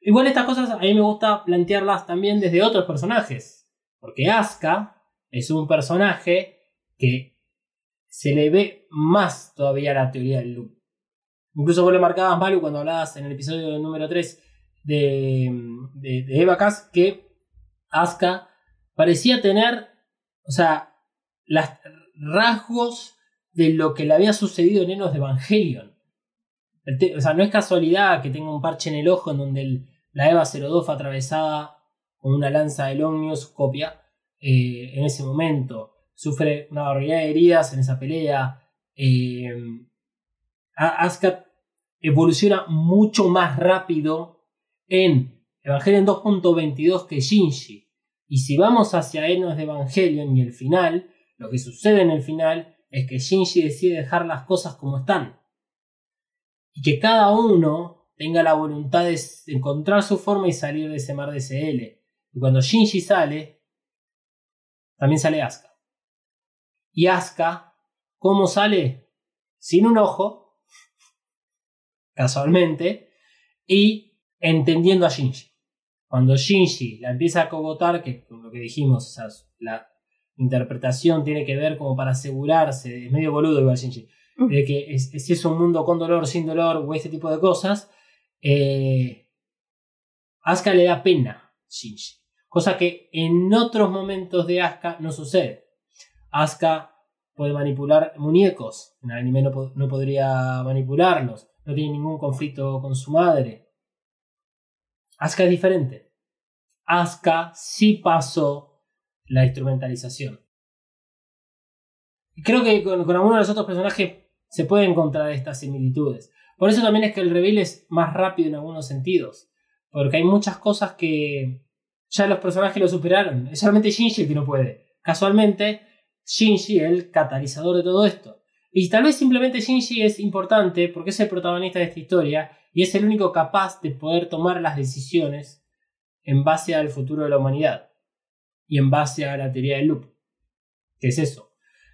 Igual estas cosas a mí me gusta plantearlas también desde otros personajes, porque Asuka es un personaje que se le ve más todavía la teoría del loop. Incluso vos lo marcabas, Malu, cuando hablabas en el episodio número 3 de, de, de Eva Cass, que Asuka parecía tener, o sea, los rasgos de lo que le había sucedido en Enos de Evangelion. O sea, no es casualidad que tenga un parche en el ojo en donde la Eva 02 fue atravesada con una lanza del Omnius copia eh, en ese momento. Sufre una barbaridad de heridas en esa pelea. Eh, A- Asuka evoluciona mucho más rápido en Evangelion 2.22 que Shinji. Y si vamos hacia Enos de Evangelion y el final, lo que sucede en el final es que Shinji decide dejar las cosas como están. Y que cada uno tenga la voluntad de encontrar su forma y salir de ese mar de CL. Y cuando Shinji sale, también sale Asuka. Y Asuka, ¿cómo sale? Sin un ojo, casualmente, y entendiendo a Shinji. Cuando Shinji la empieza a cogotar, que con lo que dijimos, o la interpretación tiene que ver como para asegurarse, es medio boludo igual Shinji, de que es, si es un mundo con dolor, sin dolor, o este tipo de cosas, eh, le da pena Shinji. Cosa que en otros momentos de Asuka no sucede. Asuka puede manipular muñecos. En el anime no, no podría manipularlos. No tiene ningún conflicto con su madre. Asuka es diferente. Asuka sí pasó la instrumentalización. Creo que con, con algunos de los otros personajes se pueden encontrar estas similitudes. Por eso también es que el reveal es más rápido en algunos sentidos. Porque hay muchas cosas que ya los personajes lo superaron. Es solamente Shinji el que no puede. Casualmente, Shinji el catalizador de todo esto. Y tal vez simplemente Shinji es importante porque es el protagonista de esta historia y es el único capaz de poder tomar las decisiones en base al futuro de la humanidad y en base a la teoría del loop. ¿Qué es eso?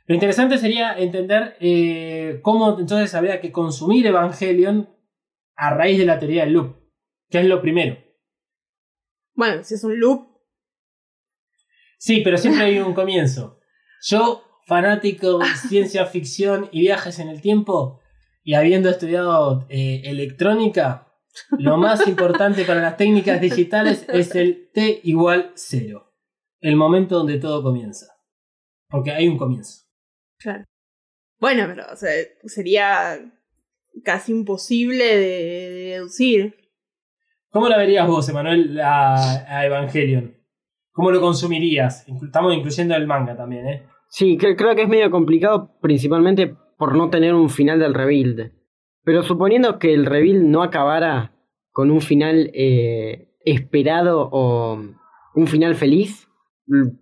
Lo interesante sería entender eh, cómo entonces habría que consumir Evangelion a raíz de la teoría del loop, que es lo primero. Bueno, si es un loop, Sí, pero siempre hay un comienzo. Yo, fanático de ciencia ficción y viajes en el tiempo, y habiendo estudiado eh, electrónica, lo más importante para las técnicas digitales es el T igual cero. El momento donde todo comienza. Porque hay un comienzo. Claro. Bueno, pero o sea, sería casi imposible de, de deducir. ¿Cómo la verías vos, Emanuel, a, a Evangelion? ¿Cómo lo consumirías? Estamos incluyendo el manga también, ¿eh? Sí, cre- creo que es medio complicado, principalmente por no tener un final del rebuild. Pero suponiendo que el rebuild no acabara con un final eh, esperado o un final feliz,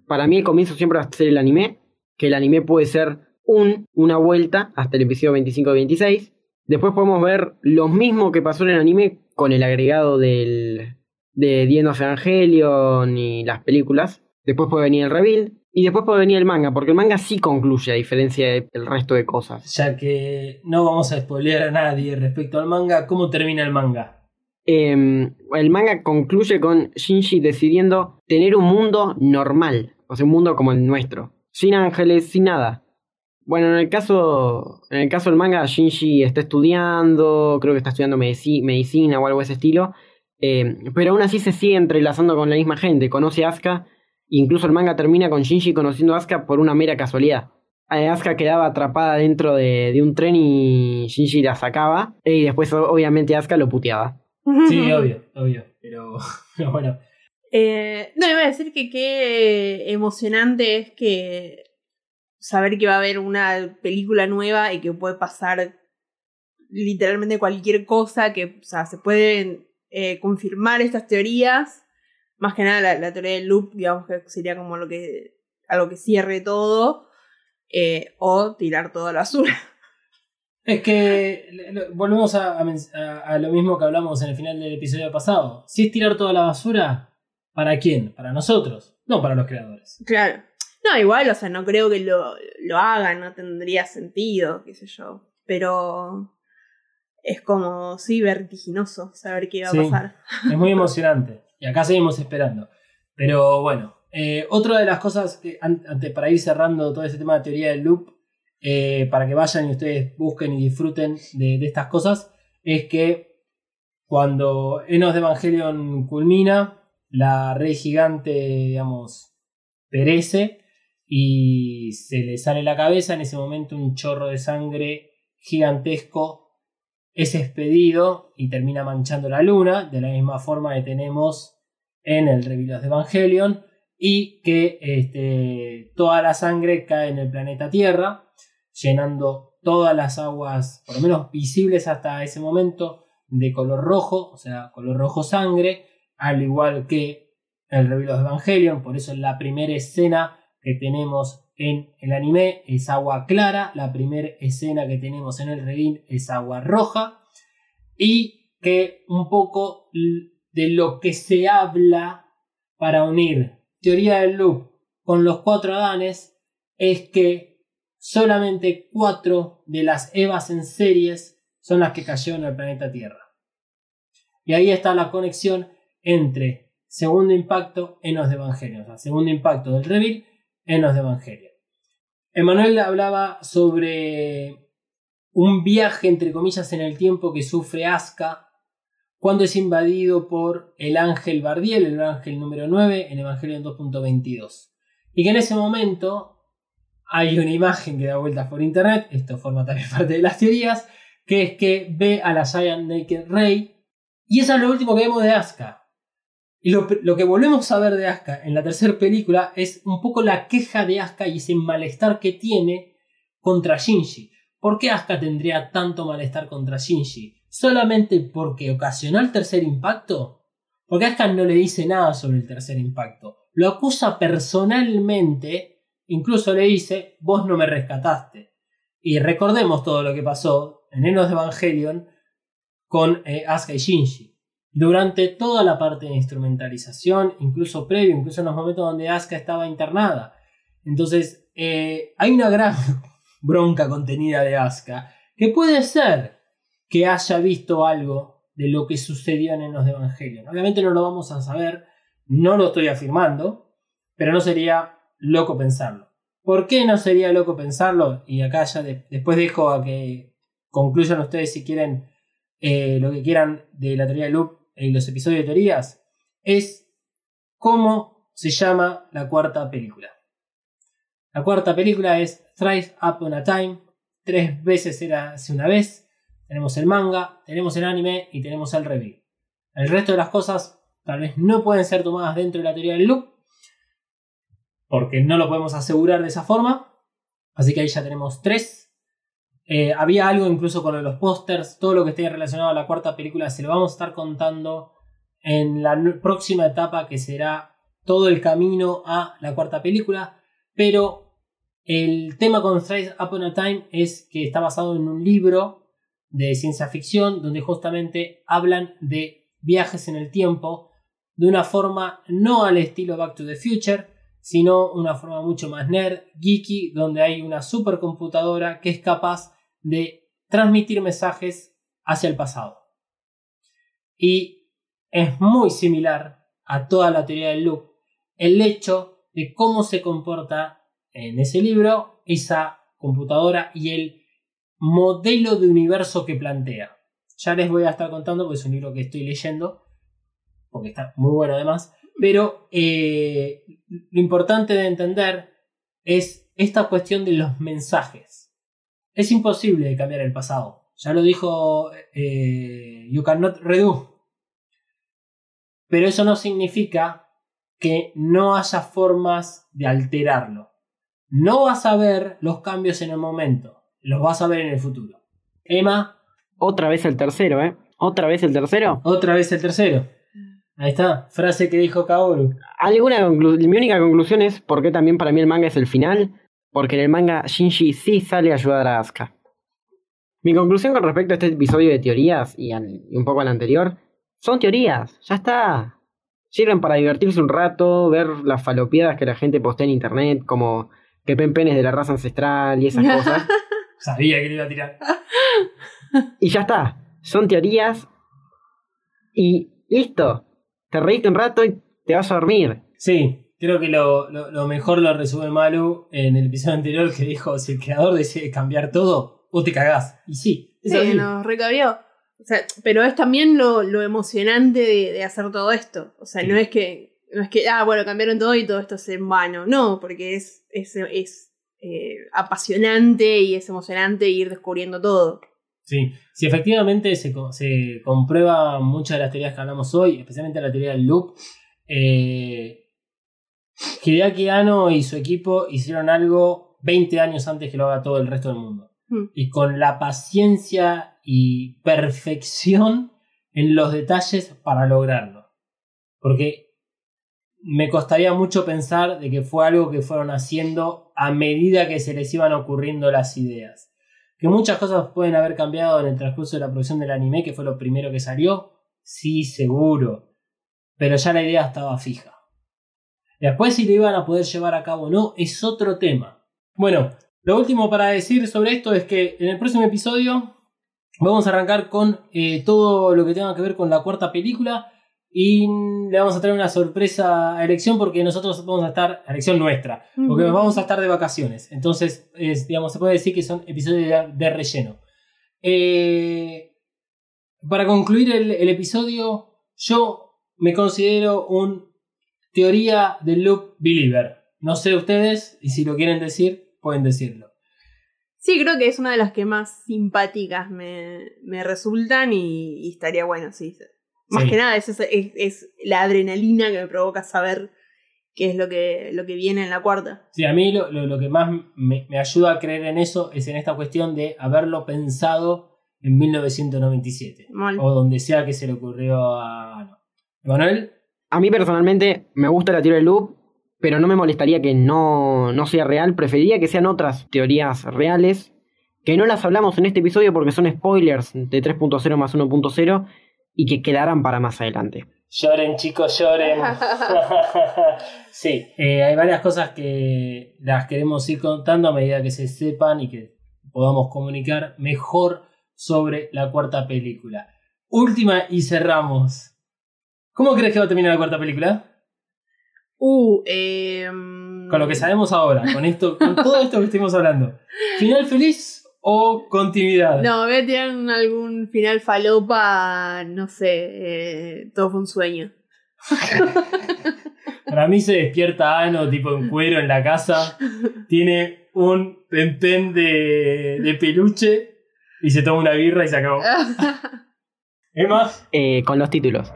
para mí el comienzo siempre va a ser el anime, que el anime puede ser un, una vuelta hasta el episodio 25 26. Después podemos ver lo mismo que pasó en el anime con el agregado del, de The End of Evangelion y las películas. Después puede venir el reveal. Y después puede venir el manga, porque el manga sí concluye a diferencia del resto de cosas. Ya que no vamos a spoilear a nadie respecto al manga, ¿cómo termina el manga? Em, el manga concluye con Shinji decidiendo tener un mundo normal, o sea, un mundo como el nuestro, sin ángeles, sin nada. Bueno, en el caso, en el caso del manga, Shinji está estudiando, creo que está estudiando medici- medicina o algo de ese estilo, em, pero aún así se sigue entrelazando con la misma gente, conoce a Asuka, incluso el manga termina con Shinji conociendo a Asuka por una mera casualidad. Eh, Asuka quedaba atrapada dentro de, de un tren y Shinji la sacaba, y después obviamente Asuka lo puteaba. Sí, obvio, obvio. Pero, pero bueno, Eh, no, iba a decir que qué emocionante es que saber que va a haber una película nueva y que puede pasar literalmente cualquier cosa, que o sea, se pueden eh, confirmar estas teorías. Más que nada la, la teoría del loop, digamos que sería como lo que algo que cierre todo. eh, o tirar todo a la basura. Es que volvemos a, a- a lo mismo que hablamos en el final del episodio pasado. Si es tirar toda la basura, ¿para quién? Para nosotros, no para los creadores. Claro. No, igual, o sea, no creo que lo, lo hagan, no tendría sentido, qué sé yo. Pero es como, sí, vertiginoso saber qué va Sí. a pasar. Es muy emocionante. Y acá seguimos esperando. Pero bueno, eh, otra de las cosas, que, an- ante- para ir cerrando todo ese tema de teoría del loop, eh, para que vayan y ustedes busquen y disfruten de, de estas cosas, es que cuando Enos de Evangelion culmina, la red gigante, digamos, perece y se le sale la cabeza. En ese momento, un chorro de sangre gigantesco es expedido y termina manchando la luna, de la misma forma que tenemos en el Reveal de Evangelion, y que este, toda la sangre cae en el planeta Tierra, llenando todas las aguas, por lo menos visibles hasta ese momento, de color rojo, o sea, color rojo sangre, al igual que el Reveal de Evangelion, por eso la primera escena que tenemos en el anime es agua clara, la primera escena que tenemos en el reveal es agua roja, y que un poco de lo que se habla para unir teoría del loop con los cuatro Adanes es que solamente cuatro de las Evas en series son las que cayeron al planeta Tierra. Y ahí está la conexión entre segundo impacto, Enos de Evangelion. O sea, segundo impacto del reveal, Enos de Evangelion. Emanuel hablaba sobre un viaje, entre comillas, en el tiempo que sufre Asuka cuando es invadido por el ángel Bardiel, el ángel número 9, en Evangelion 2.22. Y que en ese momento hay una imagen que da vueltas por internet, esto forma también parte de las teorías, que es que ve a la Giant Naked Ray, y eso es lo último que vemos de Asuka. Y lo, que volvemos a ver de Asuka en la tercera película es un poco la queja de Asuka y ese malestar que tiene contra Shinji. ¿Por qué Asuka tendría tanto malestar contra Shinji? ¿Solamente porque ocasionó el tercer impacto? Porque Asuka no le dice nada sobre el tercer impacto. Lo acusa personalmente, incluso le dice, vos no me rescataste. Y recordemos todo lo que pasó en Enos de Evangelion con eh, Asuka y Shinji. Durante toda la parte de instrumentalización, incluso previo, incluso en los momentos donde Asuka estaba internada. Entonces, eh, hay una gran bronca contenida de Asuka, que puede ser que haya visto algo de lo que sucedió en Enos de Evangelion. Obviamente no lo vamos a saber, no lo estoy afirmando, pero no sería loco pensarlo. ¿Por qué no sería loco pensarlo? Y acá ya de- después dejo a que concluyan ustedes si quieren eh, lo que quieran de la teoría de loop y los episodios de teorías. Es cómo se llama la cuarta película. La cuarta película es Thrice Upon a Time. Tres veces era hace una vez. Tenemos el manga, tenemos el anime y tenemos el review. El resto de las cosas tal vez no pueden ser tomadas dentro de la teoría del loop. Porque no lo podemos asegurar de esa forma. Así que ahí ya tenemos tres. Eh, había algo incluso con los pósters. Todo lo que esté relacionado a la cuarta película se lo vamos a estar contando en la próxima etapa que será todo el camino a la cuarta película, pero el tema con Thrice Upon a Time es que está basado en un libro de ciencia ficción donde justamente hablan de viajes en el tiempo de una forma no al estilo Back to the Future, sino una forma mucho más nerd, geeky, donde hay una supercomputadora que es capaz de transmitir mensajes hacia el pasado. Y es muy similar a toda la teoría del loop el hecho de cómo se comporta en ese libro esa computadora y el modelo de universo que plantea. Ya les voy a estar contando porque es un libro que estoy leyendo, porque está muy bueno además, pero eh, lo importante de entender es esta cuestión de los mensajes. Es imposible cambiar el pasado. Ya lo dijo eh, You Cannot Redo. Pero eso no significa que no haya formas de alterarlo. No vas a ver los cambios en el momento, los vas a ver en el futuro. Emma, Otra vez el tercero, ¿eh? Otra vez el tercero. otra vez el tercero. Ahí está, frase que dijo Kaoru. Alguna mi única conclusión es por qué también para mí el manga es el final. Porque en el manga Shinji sí sale a ayudar a Asuka. Mi conclusión con respecto a este episodio de teorías y, al- y un poco al anterior son teorías, ya está. Sirven para divertirse un rato, ver las falopiadas que la gente postea en internet, como que pen penes de la raza ancestral y esas cosas. Sabía que le iba a tirar. y ya está. Son teorías. Y listo. Te reíste un rato y te vas a dormir. Sí, creo que lo, lo- lo mejor lo resume Malu en el episodio anterior que dijo, si el creador decide cambiar todo, vos te cagás. Y sí, Sí, nos recabió. O sea, pero es también lo, lo emocionante de, de hacer todo esto. O sea, Sí. no es que, no es que, ah, bueno, cambiaron todo y todo esto es en vano. No, porque es, es, es eh, apasionante y es emocionante ir descubriendo todo. Sí, si efectivamente se, se comprueba muchas de las teorías que hablamos hoy, especialmente la teoría del loop, eh, Hideaki Anno y su equipo hicieron algo 20 años antes que lo haga todo el resto del mundo. Hmm. Y con la paciencia y perfección en los detalles para lograrlo. Porque me costaría mucho pensar de que fue algo que fueron haciendo a medida que se les iban ocurriendo las ideas. Que muchas cosas pueden haber cambiado en el transcurso de la producción del anime, que fue lo primero que salió. Sí, seguro. Pero ya la idea estaba fija. Después si lo iban a poder llevar a cabo o no, es otro tema. Bueno, lo último para decir sobre esto es que en el próximo episodio vamos a arrancar con eh, todo lo que tenga que ver con la cuarta película. Y le vamos a traer una sorpresa a elección porque nosotros vamos a estar, a elección nuestra, porque vamos a estar de vacaciones. Entonces, es, digamos, se puede decir que son episodios de, de relleno. Eh, para concluir el, el episodio, yo me considero un teoría del loop believer. No sé ustedes, y si lo quieren decir, pueden decirlo. Sí, creo que es una de las que más simpáticas me, me resultan y, y estaría bueno, sí. Más Sí. que nada, es, es la adrenalina que me provoca saber qué es lo que, lo que viene en la cuarta. Sí, a mí lo, lo- lo que más me, me ayuda a creer en eso es en esta cuestión de haberlo pensado en 1997. Mal. O donde sea que se le ocurrió a Manuel. A mí personalmente me gusta la teoría del loop, pero no me molestaría que no, no sea real. Preferiría que sean otras teorías reales, que no las hablamos en este episodio porque son spoilers de 3.0 más 1.0 y que quedarán para más adelante. Lloren, chicos, lloren. sí, eh, hay varias cosas que las queremos ir contando a medida que se sepan y que podamos comunicar mejor sobre la cuarta película. Última y cerramos. ¿Cómo crees que va a terminar la cuarta película? Uh, eh, Con lo que sabemos ahora, con esto, con todo esto que estuvimos hablando. ¿Final feliz o continuidad? No, voy a tirar algún final falopa, no sé, eh, todo fue un sueño. Para mí se despierta Ano, tipo en cuero en la casa. Tiene un pempén de, de peluche y se toma una birra y se acabó. Emma. Eh, con los títulos.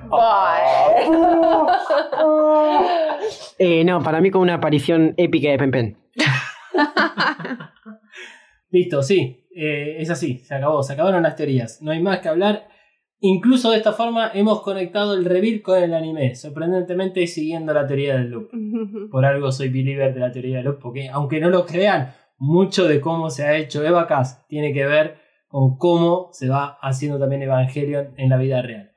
Eh, no, para mí con una aparición épica de Pen Pen. Listo, sí. eh, es así, se acabó. Se acabaron las teorías. No hay más que hablar. Incluso de esta forma hemos conectado el reveal con el anime, sorprendentemente siguiendo la teoría del loop. Por algo soy believer de la teoría del loop, porque aunque no lo crean, mucho de cómo se ha hecho Evacas tiene que ver con cómo se va haciendo también Evangelion en la vida real.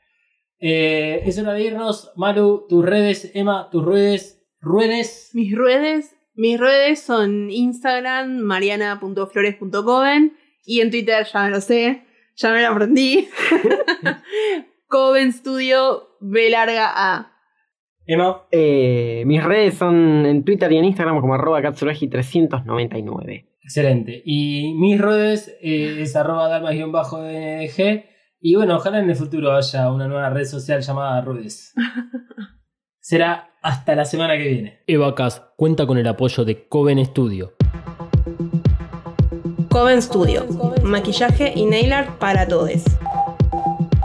Eh, es hora de irnos. Maru, tus redes, Emma, tus redes, ruedes. Mis redes, mis redes son Instagram, mariana.flores.coven y en Twitter ya me lo sé, ya me lo aprendí. Coven Studio B larga A. Emma, Eh, mis redes son en Twitter y en Instagram como arroba katsuragi399. Excelente. Y mis redes eh, es arroba dalmas-ndg. Y bueno, ojalá en el futuro haya una nueva red social llamada Rudes. Será hasta la semana que viene. Evacas cuenta con el apoyo de Coven Studio. Coven Studio, maquillaje y nail art para todos.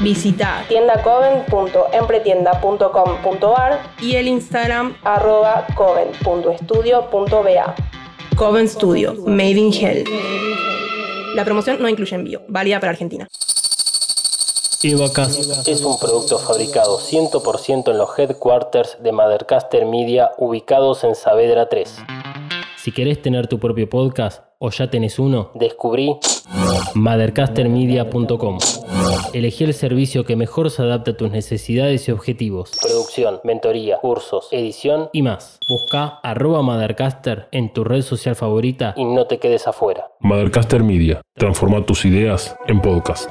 Visita tiendacoven.empretienda.com.ar y el Instagram arroba coven.estudio.ba. Coven Studio, Made in Hell. La promoción no incluye envío, válida para Argentina. Evacas Es un producto fabricado 100% en los headquarters de Mothercaster Media ubicados en Saavedra 3. Si querés tener tu propio podcast o ya tenés uno, Descubrí mothercastermedia.com. Elegí el servicio que mejor se adapta a tus necesidades y objetivos. producción, mentoría, cursos, edición Y más, busca arroba mothercaster en tu red social favorita y no te quedes afuera. Mothercaster Media. Transforma tus ideas en podcast.